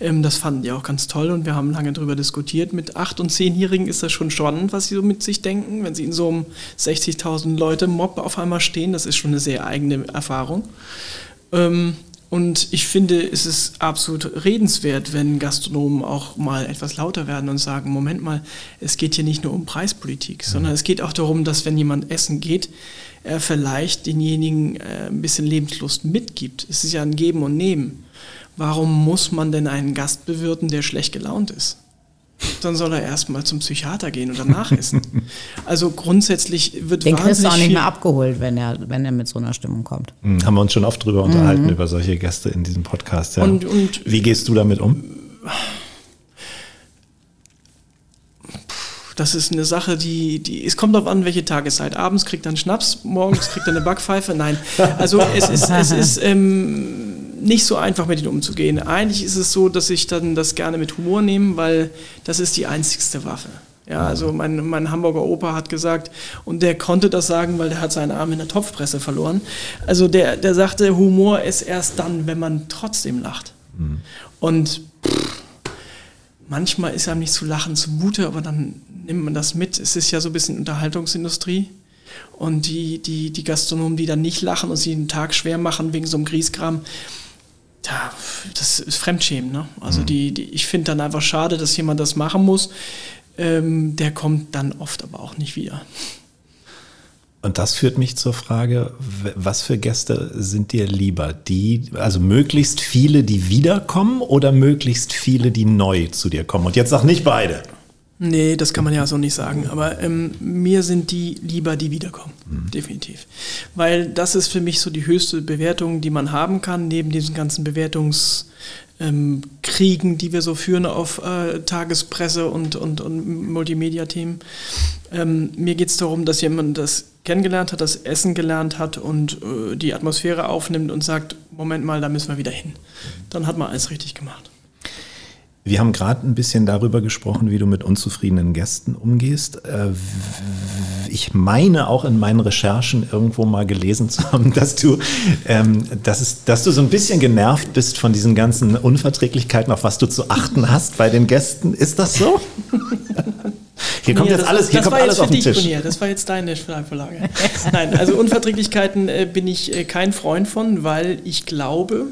Ähm, das fanden die auch ganz toll und wir haben lange darüber diskutiert. Mit 8- und 10-Jährigen ist das schon spannend, was sie so mit sich denken, wenn sie in so einem 60.000 Leute Mob auf einmal stehen. Das ist schon eine sehr eigene Erfahrung. Ähm, und ich finde, es ist absolut redenswert, wenn Gastronomen auch mal etwas lauter werden und sagen, Moment mal, es geht hier nicht nur um Preispolitik, mhm. sondern es geht auch darum, dass wenn jemand essen geht, er vielleicht denjenigen äh, ein bisschen Lebenslust mitgibt. Es ist ja ein Geben und Nehmen. Warum muss man denn einen Gast bewirten, der schlecht gelaunt ist? Dann soll er erstmal zum Psychiater gehen und danach essen. Also grundsätzlich wird Den kriegst du auch nicht mehr abgeholt, wenn er, wenn er mit so einer Stimmung kommt. Mhm, haben wir uns schon oft drüber unterhalten, mhm. über solche Gäste in diesem Podcast. Ja. Und, und Wie gehst du damit um? Das ist eine Sache, die, die, es kommt darauf an, welche Tageszeit. Abends kriegt er einen Schnaps, morgens kriegt er eine Backpfeife. Nein, also es ist, es ist ähm, nicht so einfach mit ihnen umzugehen. Eigentlich ist es so, dass ich dann das gerne mit Humor nehme, weil das ist die einzigste Waffe. Ja, also mein, mein Hamburger Opa hat gesagt, und der konnte das sagen, weil der hat seinen Arm in der Topfpresse verloren. Also der, der sagte, Humor ist erst dann, wenn man trotzdem lacht. Mhm. Und pff, manchmal ist einem nicht zu lachen zumute, aber dann nimmt man das mit. Es ist ja so ein bisschen Unterhaltungsindustrie. Und die, die, die Gastronomen, die dann nicht lachen und sie den Tag schwer machen wegen so einem Grießkram, ja, das ist Fremdschämen. Ne? Also mhm. die, die, ich finde dann einfach schade, dass jemand das machen muss. Ähm, der kommt dann oft aber auch nicht wieder. Und das führt mich zur Frage, was für Gäste sind dir lieber? Die, also möglichst viele, die wiederkommen oder möglichst viele, die neu zu dir kommen? Und jetzt sag nicht beide. Nee, das kann man ja so nicht sagen. Aber ähm, mir sind die lieber, die wiederkommen. Mhm. Definitiv. Weil das ist für mich so die höchste Bewertung, die man haben kann, neben diesen ganzen Bewertungskriegen, ähm, die wir so führen auf äh, Tagespresse und, und, und Multimedia-Themen. Ähm, mir geht es darum, dass jemand das kennengelernt hat, das Essen gelernt hat und äh, die Atmosphäre aufnimmt und sagt, Moment mal, da müssen wir wieder hin. Dann hat man alles richtig gemacht. Wir haben gerade ein bisschen darüber gesprochen, wie du mit unzufriedenen Gästen umgehst. Äh, ich meine auch in meinen Recherchen irgendwo mal gelesen zu haben, dass du, ähm, dass, es, dass du so ein bisschen genervt bist von diesen ganzen Unverträglichkeiten, auf was du zu achten hast bei den Gästen. Ist das so? Hier kommt nee, jetzt alles, hier kommt alles auf den Tisch. Bonier. Das war jetzt deine Vorlage. Nein, also Unverträglichkeiten äh, bin ich äh, kein Freund von, weil ich glaube,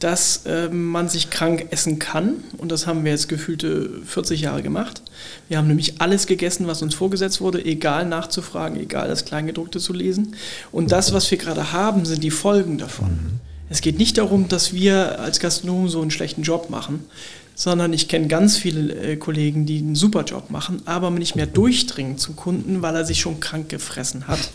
dass äh, man sich krank essen kann. Und das haben wir jetzt gefühlte 40 Jahre gemacht. Wir haben nämlich alles gegessen, was uns vorgesetzt wurde, egal nachzufragen, egal das Kleingedruckte zu lesen. Und das, was wir gerade haben, sind die Folgen davon. Mhm. Es geht nicht darum, dass wir als Gastronomen so einen schlechten Job machen, sondern ich kenne ganz viele äh, Kollegen, die einen super Job machen, aber nicht mehr durchdringen zum Kunden, weil er sich schon krank gefressen hat.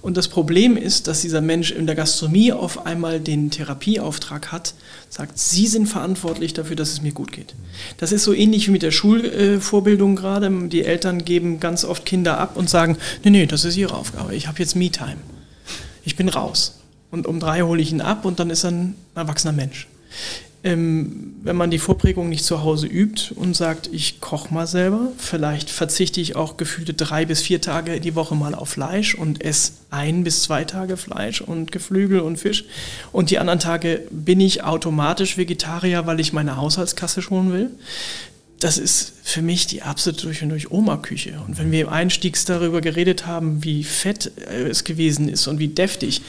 Und das Problem ist, dass dieser Mensch in der Gastronomie auf einmal den Therapieauftrag hat, sagt, Sie sind verantwortlich dafür, dass es mir gut geht. Das ist so ähnlich wie mit der Schulvorbildung gerade. Die Eltern geben ganz oft Kinder ab und sagen, nee, nee, das ist Ihre Aufgabe, ich habe jetzt Me-Time. Ich bin raus. Und um drei hole ich ihn ab und dann ist er ein erwachsener Mensch ähm, wenn man die Vorprägung nicht zu Hause übt und sagt, ich koche mal selber, vielleicht verzichte ich auch gefühlte drei bis vier Tage die Woche mal auf Fleisch und esse ein bis zwei Tage Fleisch und Geflügel und Fisch und die anderen Tage bin ich automatisch Vegetarier, weil ich meine Haushaltskasse schonen will. Das ist für mich die absolute durch und durch Oma-Küche. Und wenn wir im Einstiegs darüber geredet haben, wie fett es gewesen ist und wie deftig,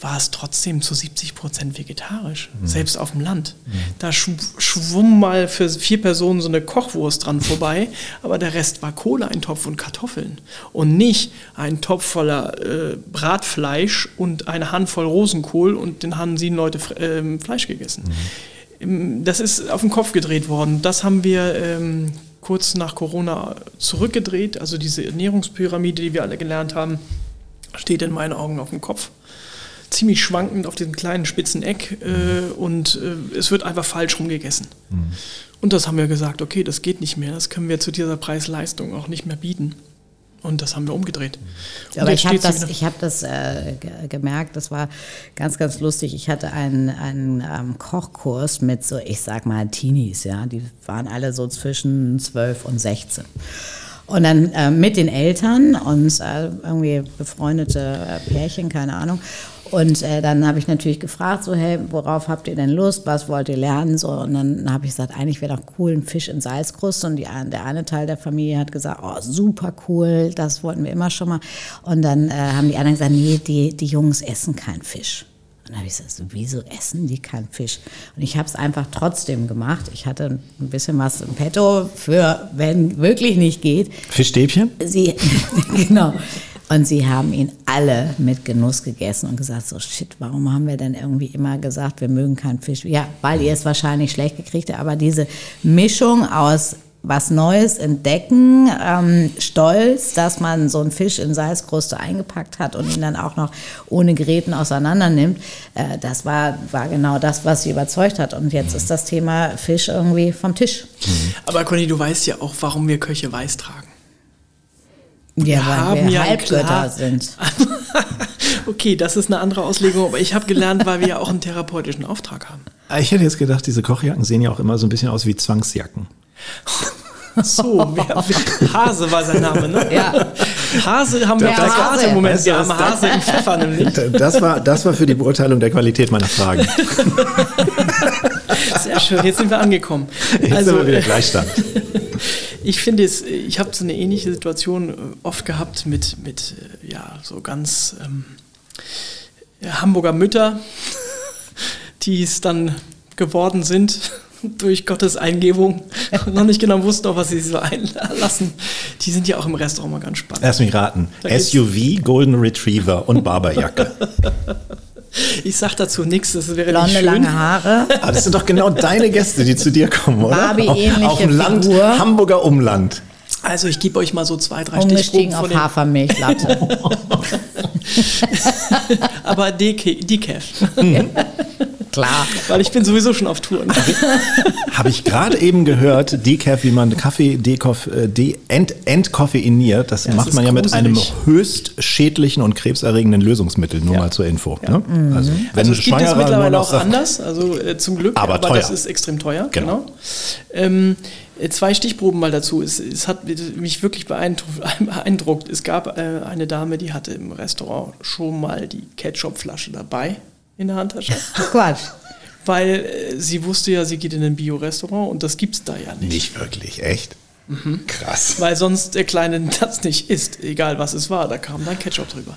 war es trotzdem zu 70 Prozent vegetarisch, mhm. selbst auf dem Land. Mhm. Da schwumm mal für vier Personen so eine Kochwurst dran vorbei, aber der Rest war Kohle, ein Topf und Kartoffeln. Und nicht ein Topf voller äh, Bratfleisch und eine Handvoll Rosenkohl und den haben sieben Leute äh, Fleisch gegessen. Mhm. Das ist auf den Kopf gedreht worden. Das haben wir ähm, kurz nach Corona zurückgedreht. Also diese Ernährungspyramide, die wir alle gelernt haben, steht in meinen Augen auf dem Kopf ziemlich schwankend auf diesem kleinen spitzen Eck äh, und äh, es wird einfach falsch rumgegessen. Mhm. Und das haben wir gesagt, okay, das geht nicht mehr, das können wir zu dieser Preis-Leistung auch nicht mehr bieten. Und das haben wir umgedreht. Und Aber ich habe das, ich hab das äh, gemerkt, das war ganz, ganz lustig. Ich hatte einen, einen ähm, Kochkurs mit so, ich sag mal, Teenies, ja. Die waren alle so zwischen 12 und 16. Und dann äh, mit den Eltern und äh, irgendwie befreundete äh, Pärchen, keine Ahnung. Und äh, dann habe ich natürlich gefragt, so, hey, worauf habt ihr denn Lust? Was wollt ihr lernen? So, und dann habe ich gesagt, eigentlich wäre doch cool ein Fisch in Salzkruste. Und die, der eine Teil der Familie hat gesagt, oh, super cool, das wollten wir immer schon mal. Und dann äh, haben die anderen gesagt, nee, die, die Jungs essen keinen Fisch. Und dann habe ich gesagt, wieso essen die keinen Fisch? Und ich habe es einfach trotzdem gemacht. Ich hatte ein bisschen was im Petto für, wenn wirklich nicht geht. Fischstäbchen? Sie, genau. Und sie haben ihn alle mit Genuss gegessen und gesagt, so shit, warum haben wir denn irgendwie immer gesagt, wir mögen keinen Fisch? Ja, weil ihr es wahrscheinlich schlecht gekriegt habt, aber diese Mischung aus was Neues entdecken, ähm, stolz, dass man so einen Fisch in Salzkruste eingepackt hat und ihn dann auch noch ohne Geräten auseinander nimmt, äh, das war, war genau das, was sie überzeugt hat. Und jetzt ist das Thema Fisch irgendwie vom Tisch. Aber Conny, du weißt ja auch, warum wir Köche weiß tragen. Ja, Wir weil haben wir ja Halbgötter klar- sind. okay, das ist eine andere Auslegung, aber ich habe gelernt, weil wir ja auch einen therapeutischen Auftrag haben. Ich hätte jetzt gedacht, diese Kochjacken sehen ja auch immer so ein bisschen aus wie Zwangsjacken. So, wer, Hase war sein Name, ne? Ja. Hase haben wir Hase. gerade im Moment. Wir haben das- Hase im Pfeffer nämlich. Das war, das war für die Beurteilung der Qualität meiner Fragen. Sehr schön, jetzt sind wir angekommen. Jetzt Also, sind wir wieder Gleichstand. Ich finde es, ich habe so eine ähnliche Situation äh, oft gehabt mit, mit äh, ja, so ganz ähm, Hamburger Mütter, die es dann geworden sind durch Gottes Eingebung und noch nicht genau wussten, auf was sie so einlassen. Die sind ja auch im Restaurant mal ganz spannend. Lass mich raten. Da SUV, Golden Retriever und Barberjacke. Ich sag dazu nichts, das wäre nicht Blonde, schön. lange Haare. Aber das sind doch genau deine Gäste, die zu dir kommen, oder? Barbie-ähnliche auf, auf dem Land, Figur. Hamburger Umland. Also ich gebe euch mal so zwei, drei Umgestiegen Stichproben auf von Hafermilchlatte. aber Decaf, Klar. weil ich bin sowieso schon auf Tour. Ne? Habe ich gerade eben gehört, Decaf, wie man Kaffee dekoff, äh, de, ent, entkoffeiniert. Das Ja, das macht ist man ja mit einem gruselig. höchst schädlichen und krebserregenden Lösungsmittel, nur Ja. mal zur Info. Ne? Also, wenn Also es gibt es mittlerweile auch anders, also äh, zum Glück, Aber teuer. das ist extrem teuer. Genau. Genau. Ähm, äh, zwei Stichproben mal dazu. Es, es hat mich wirklich beeindruckt. beeindruckt. Es gab äh, eine Dame, die hatte im Restaurant schon mal die Ketchupflasche dabei in der Handtasche, Quatsch. weil äh, sie wusste ja, sie geht in ein Bio-Restaurant und das gibt's da ja nicht. Nicht wirklich, echt? Mhm. Krass. Weil sonst der Kleine das nicht isst, egal was es war. Da kam dann Ketchup drüber.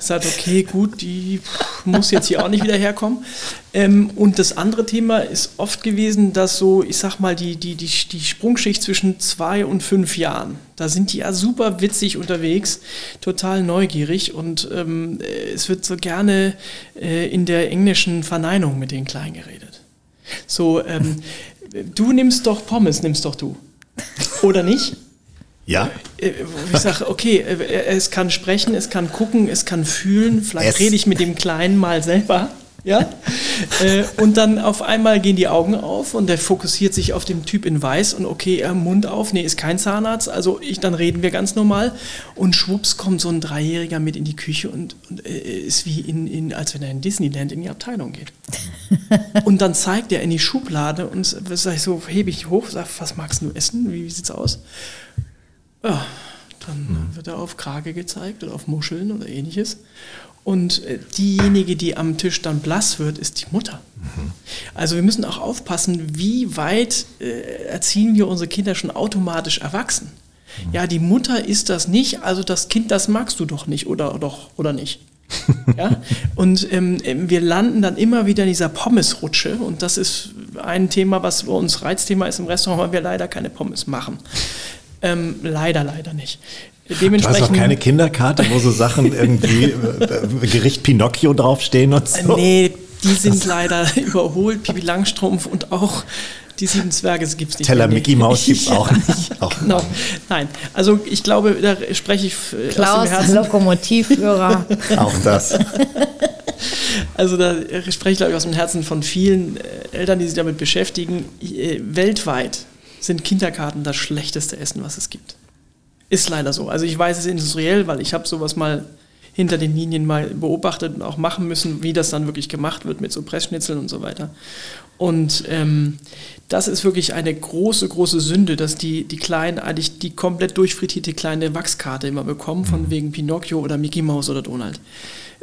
Ich sagte, okay, gut, die muss jetzt hier auch nicht wieder herkommen. Ähm, und das andere Thema ist oft gewesen, dass so, ich sag mal, die, die, die, die Sprungschicht zwischen zwei und fünf Jahren, da sind die ja super witzig unterwegs, total neugierig und ähm, äh, es wird so gerne äh, in der englischen Verneinung mit den Kleinen geredet. So, ähm, du nimmst doch Pommes, nimmst doch du. Oder nicht? Ja? Äh, ich sage, okay, äh, es kann sprechen, es kann gucken, es kann fühlen, vielleicht Es- rede ich mit dem Kleinen mal selber. Ja? Äh, und dann auf einmal gehen die Augen auf und der fokussiert sich auf den Typ in Weiß und okay, er Mund auf, nee, ist kein Zahnarzt, also ich, dann reden wir ganz normal und schwupps kommt so ein Dreijähriger mit in die Küche und, und äh, ist wie in, in, als wenn er in Disneyland in die Abteilung geht. Und dann zeigt er in die Schublade und sag ich so, hebe ich hoch, sag, was magst du essen? Wie, wie sieht's aus? Ja, dann wird er auf Krage gezeigt oder auf Muscheln oder ähnliches. Und äh, diejenige, die am Tisch dann blass wird, ist die Mutter. Also wir müssen auch aufpassen, wie weit äh, erziehen wir unsere Kinder schon automatisch erwachsen. Ja, die Mutter ist das nicht, also das Kind, das magst du doch nicht oder doch oder nicht. ja? Und ähm, ähm, wir landen dann immer wieder in dieser Pommesrutsche und das ist ein Thema, was bei uns Reizthema ist im Restaurant, weil wir leider keine Pommes machen. Ähm, leider, leider nicht. Du hast Dementsprechend. auch keine Kinderkarte, wo so Sachen irgendwie äh, Gericht Pinocchio draufstehen und so. Nee, die sind leider überholt. Pipi Langstrumpf und auch die sieben Zwerge gibt es nicht. Teller mehr. Mickey Mouse gibt's Ja, auch nicht. Auch Genau. Nein, also ich glaube, da spreche ich äh, aus Klaus, dem Herzen. Lokomotivführer. Auch das. Also da spreche ich, glaube ich, aus dem Herzen von vielen äh, Eltern, die sich damit beschäftigen. Äh, Weltweit sind Kinderkarten das schlechteste Essen, was es gibt. Ist leider so. Also ich weiß es industriell, weil ich habe sowas mal hinter den Linien mal beobachtet und auch machen müssen, wie das dann wirklich gemacht wird mit so Pressschnitzeln und so weiter. Und ähm, das ist wirklich eine große, große Sünde, dass die, die Kleinen eigentlich die komplett durchfrittierte kleine Wachskarte immer bekommen, von wegen Pinocchio oder Mickey Mouse oder Donald.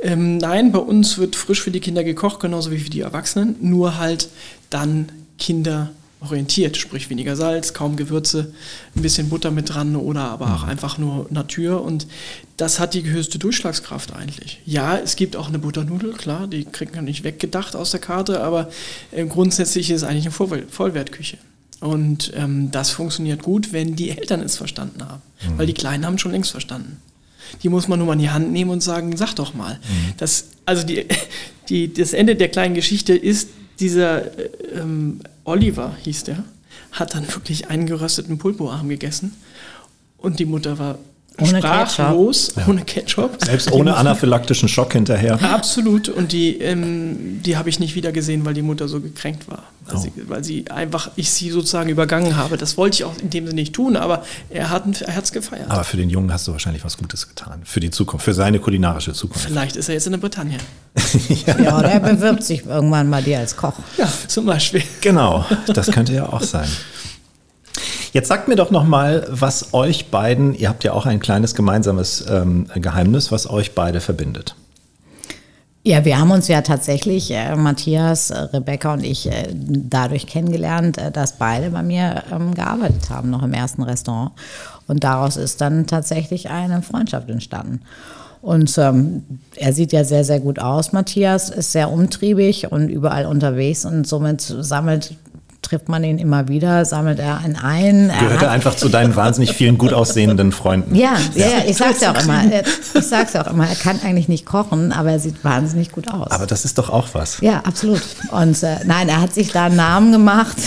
Ähm, nein, bei uns wird frisch für die Kinder gekocht, genauso wie für die Erwachsenen, nur halt dann Kinder- orientiert, sprich weniger Salz, kaum Gewürze, ein bisschen Butter mit dran oder aber auch einfach nur Natur und das hat die höchste Durchschlagskraft eigentlich. Ja, es gibt auch eine Butternudel, klar, die kriegt man nicht weggedacht aus der Karte, aber äh, grundsätzlich ist es eigentlich eine Vollwertküche. Und ähm, das funktioniert gut, wenn die Eltern es verstanden haben, mhm. weil die Kleinen haben schon längst verstanden. Die muss man nur mal in die Hand nehmen und sagen, sag doch mal. Mhm. Das, also die, die, das Ende der kleinen Geschichte ist, dieser äh, ähm, Oliver hieß der, hat dann wirklich einen gerösteten Pulpoarm gegessen und die Mutter war ohne sprachlos, Ketchup. ohne Ketchup. Selbst ohne anaphylaktischen Schock hinterher. Absolut. Und die, ähm, die habe ich nicht wieder gesehen, weil die Mutter so gekränkt war. Weil, oh. sie, weil sie einfach, ich sie sozusagen übergangen habe. Das wollte ich auch in dem Sinne nicht tun, aber er hat es gefeiert. Aber für den Jungen hast du wahrscheinlich was Gutes getan. Für die Zukunft, für seine kulinarische Zukunft. Vielleicht ist er jetzt in der Bretagne. ja. ja, oder er bewirbt sich irgendwann mal dir als Koch. Ja, zum Beispiel. Genau, das könnte ja auch sein. Jetzt sagt mir doch noch mal, was euch beiden, ihr habt ja auch ein kleines gemeinsames ähm, Geheimnis, was euch beide verbindet. Ja, wir haben uns ja tatsächlich, äh, Matthias, äh, Rebecca und ich, äh, dadurch kennengelernt, äh, dass beide bei mir ähm, gearbeitet haben, noch im ersten Restaurant. Und daraus ist dann tatsächlich eine Freundschaft entstanden. Und ähm, er sieht ja sehr, sehr gut aus, Matthias, ist sehr umtriebig und überall unterwegs und somit sammelt trifft man ihn immer wieder, sammelt er einen ein. Gehört er einfach zu deinen wahnsinnig vielen gut aussehenden Freunden. Ja, ja, ja ich sag's ja auch immer. Ich sag's auch immer, er kann eigentlich nicht kochen, aber er sieht wahnsinnig gut aus. Aber das ist doch auch was. Ja, absolut. Und äh, nein, er hat sich da einen Namen gemacht.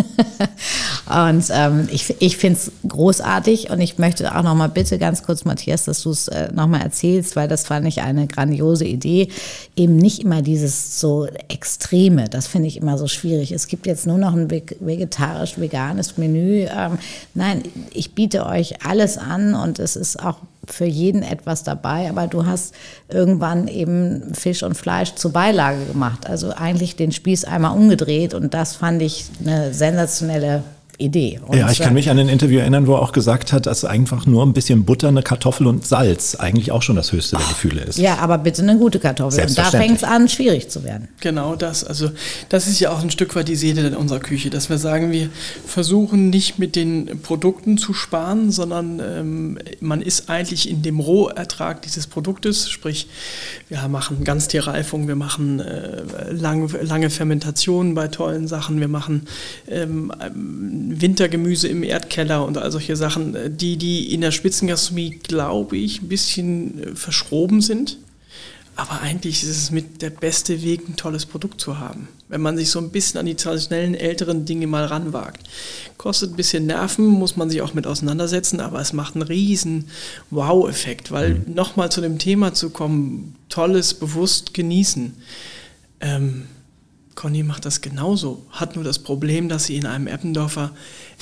und ähm, ich, ich finde es großartig und ich möchte auch noch mal bitte ganz kurz, Matthias, dass du es äh, noch mal erzählst, weil das fand ich eine grandiose Idee. Eben nicht immer dieses so Extreme, das finde ich immer so schwierig. Es gibt jetzt nur noch ein vegetarisch-veganes Menü. Ähm, nein, ich biete euch alles an und es ist auch für jeden etwas dabei, aber du hast irgendwann eben Fisch und Fleisch zur Beilage gemacht. Also eigentlich den Spieß einmal umgedreht und das fand ich eine sensationelle Idee. Und ja, ich kann mich an ein Interview erinnern, wo er auch gesagt hat, dass einfach nur ein bisschen Butter, eine Kartoffel und Salz eigentlich auch schon das höchste der Gefühle ist. Ja, aber bitte eine gute Kartoffel. Und da fängt es an, schwierig zu werden. Genau das. Also das ist ja auch ein Stück weit die Seele in unserer Küche, dass wir sagen, wir versuchen nicht mit den Produkten zu sparen, sondern ähm, man ist eigentlich in dem Rohertrag dieses Produktes, sprich wir machen Ganztierreifung, wir machen äh, lang, lange Fermentationen bei tollen Sachen, wir machen ähm, Wintergemüse im Erdkeller und all solche Sachen, äh, die, die in der Spitzengastronomie, glaube ich, ein bisschen äh, verschroben sind. Aber eigentlich ist es mit der beste Weg, ein tolles Produkt zu haben. Wenn man sich so ein bisschen an die traditionellen älteren Dinge mal ranwagt. Kostet ein bisschen Nerven, muss man sich auch mit auseinandersetzen, aber es macht einen riesen Wow-Effekt, weil mhm. nochmal zu dem Thema zu kommen, tolles, bewusst genießen. Ähm, Conny macht das genauso, hat nur das Problem, dass sie in einem Eppendorfer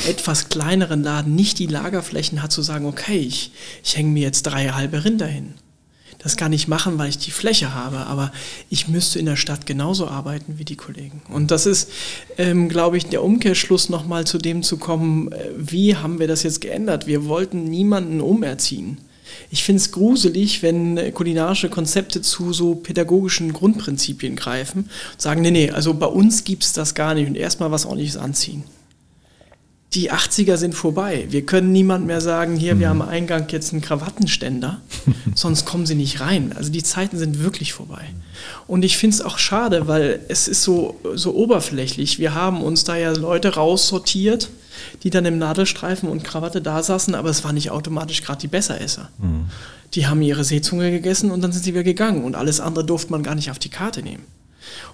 etwas kleineren Laden nicht die Lagerflächen hat, zu sagen, okay, ich, ich hänge mir jetzt drei halbe Rinder hin. Das kann ich machen, weil ich die Fläche habe, aber ich müsste in der Stadt genauso arbeiten wie die Kollegen. Und das ist, ähm, glaube ich, der Umkehrschluss nochmal zu dem zu kommen, äh, wie haben wir das jetzt geändert? Wir wollten niemanden umerziehen. Ich finde es gruselig, wenn kulinarische Konzepte zu so pädagogischen Grundprinzipien greifen und sagen, nee, nee, also bei uns gibt es das gar nicht und erstmal was ordentliches anziehen. Die 80er sind vorbei. Wir können niemand mehr sagen, hier, wir mhm. haben am Eingang jetzt einen Krawattenständer, sonst kommen sie nicht rein. Also die Zeiten sind wirklich vorbei. Und ich finde es auch schade, weil es ist so, so oberflächlich. Wir haben uns da ja Leute raussortiert, die dann im Nadelstreifen und Krawatte da saßen, aber es war nicht automatisch gerade die Besseresser. Mhm. Die haben ihre Seezunge gegessen und dann sind sie wieder gegangen und alles andere durfte man gar nicht auf die Karte nehmen.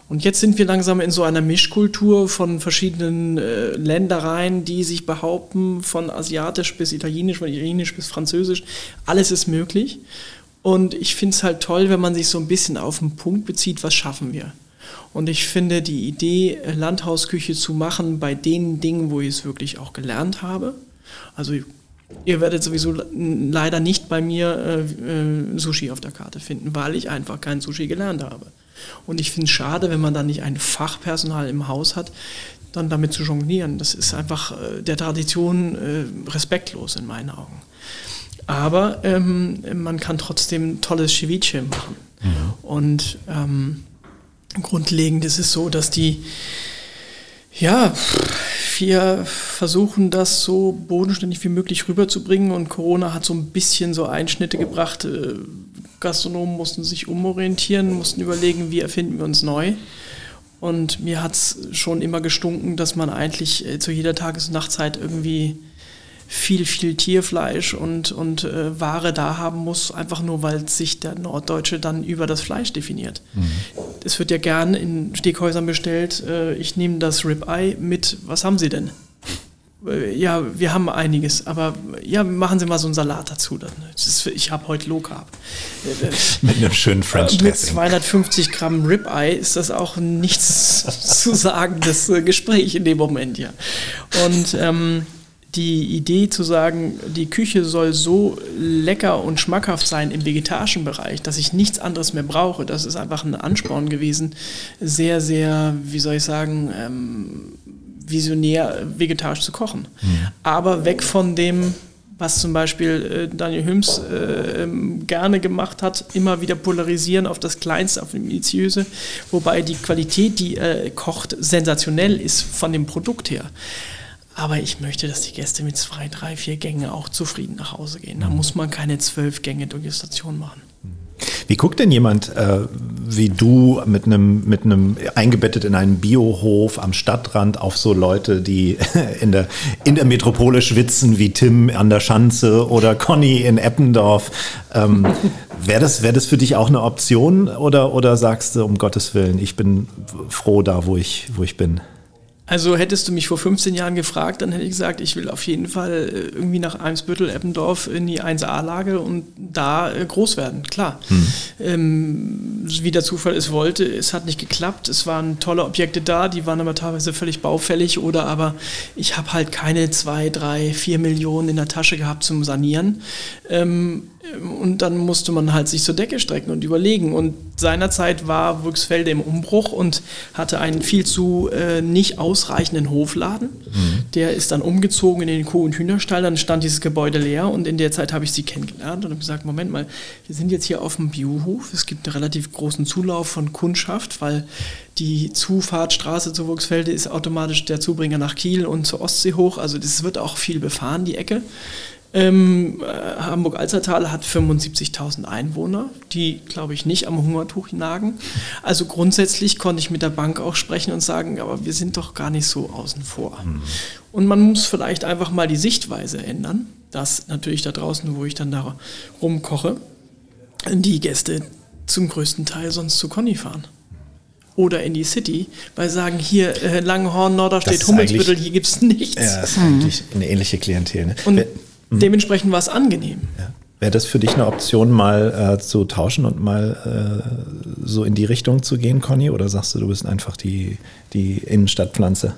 Und jetzt sind wir langsam in so einer Mischkultur von verschiedenen äh, Ländereien, die sich behaupten, von asiatisch bis italienisch, von italienisch bis französisch. Alles ist möglich. Und ich finde es halt toll, wenn man sich so ein bisschen auf den Punkt bezieht, was schaffen wir. Und ich finde die Idee, Landhausküche zu machen bei den Dingen, wo ich es wirklich auch gelernt habe. Also ihr werdet sowieso leider nicht bei mir äh, äh, Sushi auf der Karte finden, weil ich einfach kein Sushi gelernt habe. Und ich finde es schade, wenn man dann nicht ein Fachpersonal im Haus hat, dann damit zu jonglieren. Das ist einfach äh, der Tradition äh, respektlos in meinen Augen. Aber ähm, man kann trotzdem tolles Ceviche machen. Mhm. Und ähm, grundlegend ist es so, dass die, ja, wir versuchen das so bodenständig wie möglich rüberzubringen und Corona hat so ein bisschen so Einschnitte gebracht. Äh, Gastronomen mussten sich umorientieren, mussten überlegen, wie erfinden wir uns neu. Und mir hat es schon immer gestunken, dass man eigentlich äh, zu jeder Tages- und Nachtzeit irgendwie viel, viel Tierfleisch und, und äh, Ware da haben muss, einfach nur weil sich der Norddeutsche dann über das Fleisch definiert. Mhm. Es wird ja gern in Steakhäusern bestellt, äh, ich nehme das Ribeye mit, was haben Sie denn? Äh, ja, wir haben einiges, aber ja, machen Sie mal so einen Salat dazu. Dann. Ist, ich habe heute Low Carb. Äh, mit einem schönen French Dressing. Mit 250 Gramm Ribeye ist das auch nichts zu sagen, das Gespräch in dem Moment, ja. Und ähm, die Idee zu sagen, die Küche soll so lecker und schmackhaft sein im vegetarischen Bereich, dass ich nichts anderes mehr brauche, das ist einfach ein Ansporn gewesen, sehr, sehr, wie soll ich sagen, ähm, visionär vegetarisch zu kochen. Mhm. Aber weg von dem, was zum Beispiel äh, Daniel Hüms äh, ähm, gerne gemacht hat, immer wieder polarisieren auf das Kleinste, auf das Minutiöse, wobei die Qualität, die er kocht, sensationell ist von dem Produkt her. Aber ich möchte, dass die Gäste mit zwei, drei, vier Gängen auch zufrieden nach Hause gehen. Da mhm. muss man keine zwölf Gänge durch die Station machen. Wie guckt denn jemand äh, wie du mit einem mit einem eingebettet in einen Biohof am Stadtrand auf so Leute, die in der in der Metropole schwitzen wie Tim an der Schanze oder Conny in Eppendorf? Ähm, Wäre das wäre das für dich auch eine Option oder oder sagst du um Gottes willen, ich bin froh da, wo ich wo ich bin? Also hättest du mich vor 15 Jahren gefragt, dann hätte ich gesagt, ich will auf jeden Fall äh, irgendwie nach Eimsbüttel, Eppendorf in die 1A-Lage und da äh, groß werden, klar. Mhm. Ähm, wie der Zufall es wollte, es hat nicht geklappt. Es waren tolle Objekte da, die waren aber teilweise völlig baufällig oder aber ich habe halt keine zwei, drei, vier Millionen in der Tasche gehabt zum Sanieren. Ähm, und dann musste man halt sich zur Decke strecken und überlegen. Und seinerzeit war Wüchsfelde im Umbruch und hatte einen viel zu äh, nicht ausreichenden Hofladen. Mhm. Der ist dann umgezogen in den Kuh- und Hühnerstall. Dann stand dieses Gebäude leer und in der Zeit habe ich sie kennengelernt und habe gesagt: Moment mal, wir sind jetzt hier auf dem Biohof. Es gibt einen relativ großen Zulauf von Kundschaft, weil die Zufahrtstraße zu Wuchsfelde ist automatisch der Zubringer nach Kiel und zur Ostsee hoch. Also das wird auch viel befahren, die Ecke. Ähm, äh, Hamburg-Alzertal hat 75.000 Einwohner, die, glaube ich, nicht am Hungertuch nagen. Also grundsätzlich konnte ich mit der Bank auch sprechen und sagen, aber wir sind doch gar nicht so außen vor. Mhm. Und man muss vielleicht einfach mal die Sichtweise ändern, dass natürlich da draußen, wo ich dann da rumkoche, die Gäste zum größten Teil sonst zu Conny fahren oder in die City, weil sagen, hier äh, Langenhorn, Norderstedt, Hummelsbüttel, hier gibt es nichts. Ja, das ist eigentlich eine ähnliche Klientel. Ne? Und Mhm. Dementsprechend war es angenehm. Ja. Wäre das für dich eine Option, mal äh, zu tauschen und mal äh, so in die Richtung zu gehen, Conny? Oder sagst du, du bist einfach die, die Innenstadtpflanze?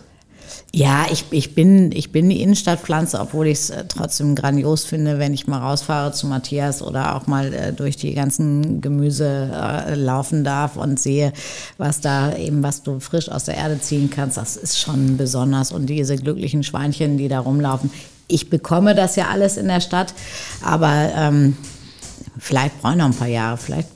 Ja, ich, ich, bin, ich bin die Innenstadtpflanze, obwohl ich es äh, trotzdem grandios finde, wenn ich mal rausfahre zu Matthias oder auch mal äh, durch die ganzen Gemüse äh, laufen darf und sehe, was da eben, was du frisch aus der Erde ziehen kannst. Das ist schon besonders. Und diese glücklichen Schweinchen, die da rumlaufen, ich bekomme das ja alles in der Stadt, aber ähm, vielleicht brauche ich noch ein paar Jahre, vielleicht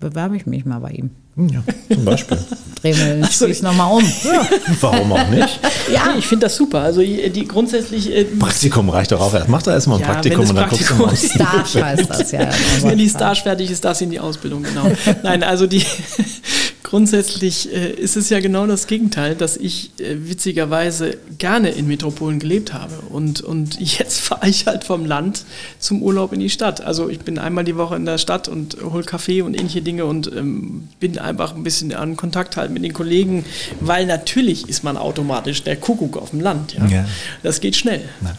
bewerbe ich mich mal bei ihm. Ja, zum Beispiel. Drehen wir den nochmal um. Ja, warum auch nicht? ja, ich finde das super. Also die grundsätzlich. Äh, Praktikum reicht doch auch erst. Mach da erstmal ein ja, Praktikum und dann guckst du mal. Starch heißt das ja. Wenn die Starch fertig ist, das in die Ausbildung, genau. Nein, also die grundsätzlich äh, ist es ja genau das Gegenteil, dass ich äh, witzigerweise gerne in Metropolen gelebt habe. Und, und jetzt fahre ich halt vom Land zum Urlaub in die Stadt. Also ich bin einmal die Woche in der Stadt und hole Kaffee und ähnliche Dinge und ähm, bin einfach ein bisschen an Kontakt halt mit den Kollegen, weil natürlich ist man automatisch der Kuckuck auf dem Land. Ja? ja. Das geht schnell. Ja.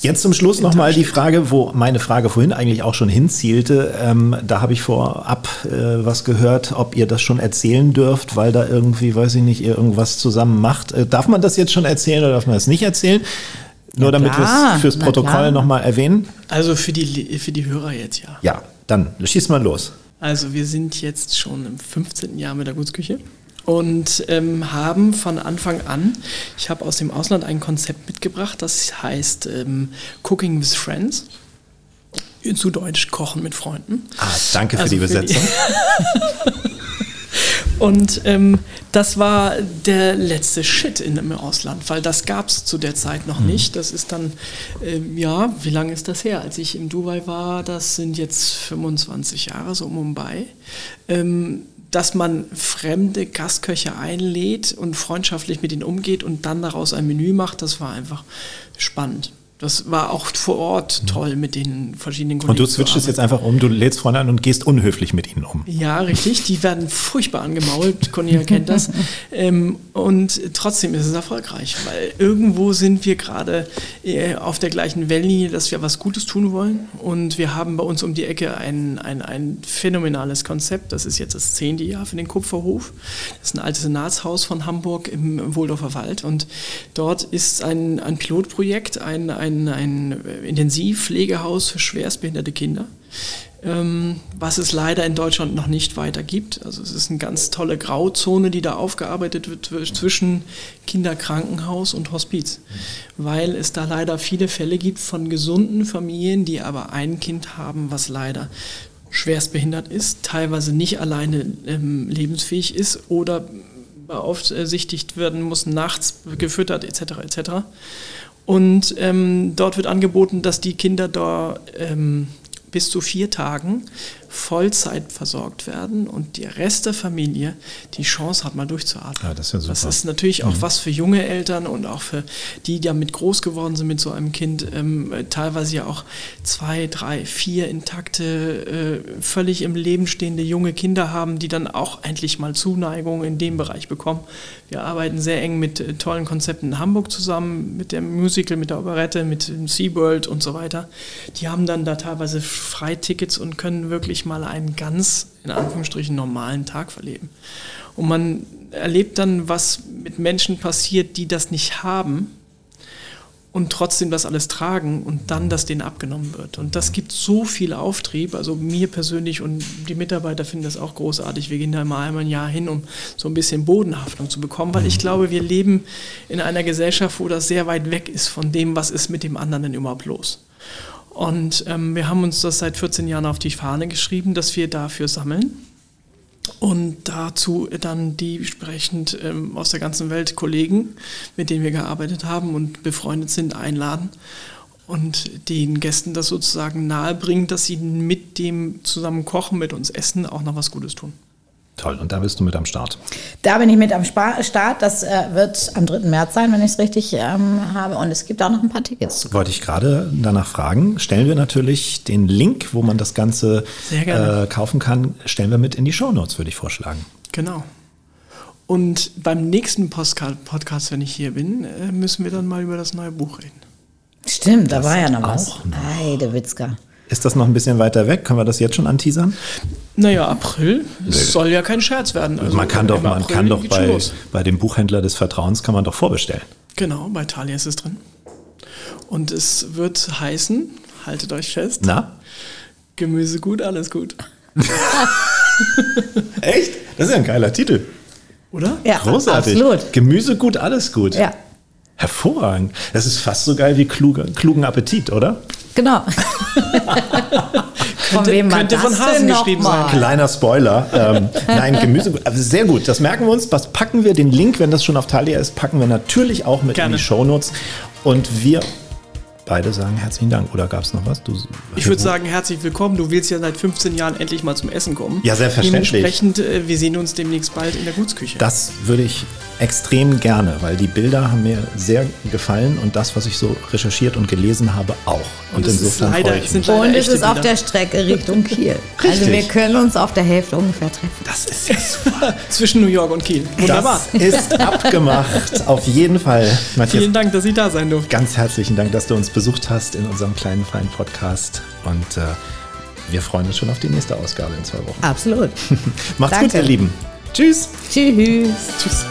Jetzt zum Schluss nochmal die Frage, wo meine Frage vorhin eigentlich auch schon hinzielte. Ähm, da habe ich vorab äh, was gehört, ob ihr das schon erzählen dürft, weil da irgendwie, weiß ich nicht, ihr irgendwas zusammen macht. Äh, darf man das jetzt schon erzählen oder darf man das nicht erzählen? Nur ja, damit wir es fürs Protokoll nochmal erwähnen. Also für die, für die Hörer jetzt, ja. Ja, dann schieß mal los. Also wir sind jetzt schon im 15. Jahr mit der Gutsküche und ähm, haben von Anfang an, ich habe aus dem Ausland ein Konzept mitgebracht, das heißt ähm, Cooking with Friends. Zu Deutsch Kochen mit Freunden. Ah, danke für also die Übersetzung. Und ähm, das war der letzte Shit in, im Ausland, weil das gab es zu der Zeit noch nicht. Das ist dann, ähm, ja, wie lange ist das her? Als ich in Dubai war, das sind jetzt 25 Jahre, so Mumbai. Ähm, dass man fremde Gastköche einlädt und freundschaftlich mit ihnen umgeht und dann daraus ein Menü macht, das war einfach spannend. Das war auch vor Ort toll mit den verschiedenen Kollegen. Und du switchst es jetzt einfach um, du lädst Freunde an und gehst unhöflich mit ihnen um. Ja, richtig. Die werden furchtbar angemault. Cornelia kennt das. Ähm, und trotzdem ist es erfolgreich, weil irgendwo sind wir gerade äh, auf der gleichen Wellenlinie, dass wir was Gutes tun wollen. Und wir haben bei uns um die Ecke ein, ein, ein phänomenales Konzept. Das ist jetzt das zehnte Jahr für den Kupferhof. Das ist ein altes Senatshaus von Hamburg im Wohldorfer Wald. Und dort ist ein, ein Pilotprojekt, ein, ein ein, ein Intensivpflegehaus für schwerstbehinderte Kinder, ähm, was es leider in Deutschland noch nicht weiter gibt. Also es ist eine ganz tolle Grauzone, die da aufgearbeitet wird zwischen Kinderkrankenhaus und Hospiz, weil es da leider viele Fälle gibt von gesunden Familien, die aber ein Kind haben, was leider schwerstbehindert ist, teilweise nicht alleine ähm, lebensfähig ist oder beaufsichtigt werden muss, nachts gefüttert etc. etc. Und ähm, dort wird angeboten, dass die Kinder da ähm, bis zu vier Tagen Vollzeit versorgt werden und der Rest der Familie die Chance hat, mal durchzuatmen. Ja, das, ist ja super. das ist natürlich auch mhm. was für junge Eltern und auch für die, die damit groß geworden sind mit so einem Kind, ähm, teilweise ja auch zwei, drei, vier intakte, äh, völlig im Leben stehende junge Kinder haben, die dann auch endlich mal Zuneigung in dem Bereich bekommen. Wir arbeiten sehr eng mit äh, tollen Konzepten in Hamburg zusammen, mit dem Musical, mit der Operette, mit dem SeaWorld und so weiter. Die haben dann da teilweise Freitickets und können wirklich mal einen ganz, in Anführungsstrichen, normalen Tag verleben. Und man erlebt dann, was mit Menschen passiert, die das nicht haben und trotzdem das alles tragen und dann das denen abgenommen wird. Und das gibt so viel Auftrieb. Also mir persönlich und die Mitarbeiter finden das auch großartig. Wir gehen da immer einmal ein Jahr hin, um so ein bisschen Bodenhaftung zu bekommen, weil ich glaube, wir leben in einer Gesellschaft, wo das sehr weit weg ist von dem, was ist mit dem anderen denn überhaupt los. Und ähm, wir haben uns das seit 14 Jahren auf die Fahne geschrieben, dass wir dafür sammeln und dazu dann die entsprechend ähm, aus der ganzen Welt Kollegen, mit denen wir gearbeitet haben und befreundet sind, einladen und den Gästen das sozusagen nahebringen, dass sie mit dem zusammen kochen, mit uns essen, auch noch was Gutes tun. Toll, und da bist du mit am Start. Da bin ich mit am Start. Das äh, wird am 3. März sein, wenn ich es richtig ähm, habe. Und es gibt auch noch ein paar Tickets. Wollte ich gerade danach fragen. Stellen wir natürlich den Link, wo man das Ganze äh, kaufen kann, stellen wir mit in die Show Notes, würde ich vorschlagen. Genau. Und beim nächsten Podcast, wenn ich hier bin, äh, müssen wir dann mal über das neue Buch reden. Stimmt, da das war ja noch was. Heidewitzka. Ist das noch ein bisschen weiter weg? Können wir das jetzt schon anteasern? Naja, April nee. soll ja kein Scherz werden. Also man kann doch, man kann doch bei, bei dem Buchhändler des Vertrauens kann man doch vorbestellen. Genau, bei Thalia ist es drin. Und es wird heißen, haltet euch fest. Na? Gemüse gut, alles gut. Echt? Das ist ja ein geiler Titel. Oder? Ja, Großartig. Absolut. Gemüse gut, alles gut. Ja. Hervorragend. Das ist fast so geil wie kluge, klugen Appetit, oder? Genau. von wem man könnte von Hasen geschrieben sein. Kleiner Spoiler. Ähm, nein, Gemüse. Also sehr gut. Das merken wir uns. Was packen wir? Den Link, wenn das schon auf Thalia ist, packen wir natürlich auch mit Gerne. in die Shownotes. Und wir beide sagen herzlichen Dank. Oder gab es noch was? Du, ich würde sagen, herzlich willkommen. Du willst ja seit 15 Jahren endlich mal zum Essen kommen. Ja, selbstverständlich. Dementsprechend, äh, wir sehen uns demnächst bald in der Gutsküche. Das würde ich extrem gerne, weil die Bilder haben mir sehr gefallen und das, was ich so recherchiert und gelesen habe, auch. Und, und insofern leider, freue ich mich. Und es ist auf der Strecke Richtung Kiel. also wir können uns auf der Hälfte ungefähr treffen. Das ist ja super. Zwischen New York und Kiel. Wunderbar. Das ist abgemacht. Auf jeden Fall. Matthias, Vielen Dank, dass ich da sein durfte. Ganz herzlichen Dank, dass du uns besucht hast in unserem kleinen, feinen Podcast. Und äh, wir freuen uns schon auf die nächste Ausgabe in zwei Wochen. Absolut. Macht's Danke. gut, ihr Lieben. Tschüss. Tschüss. Tschüss.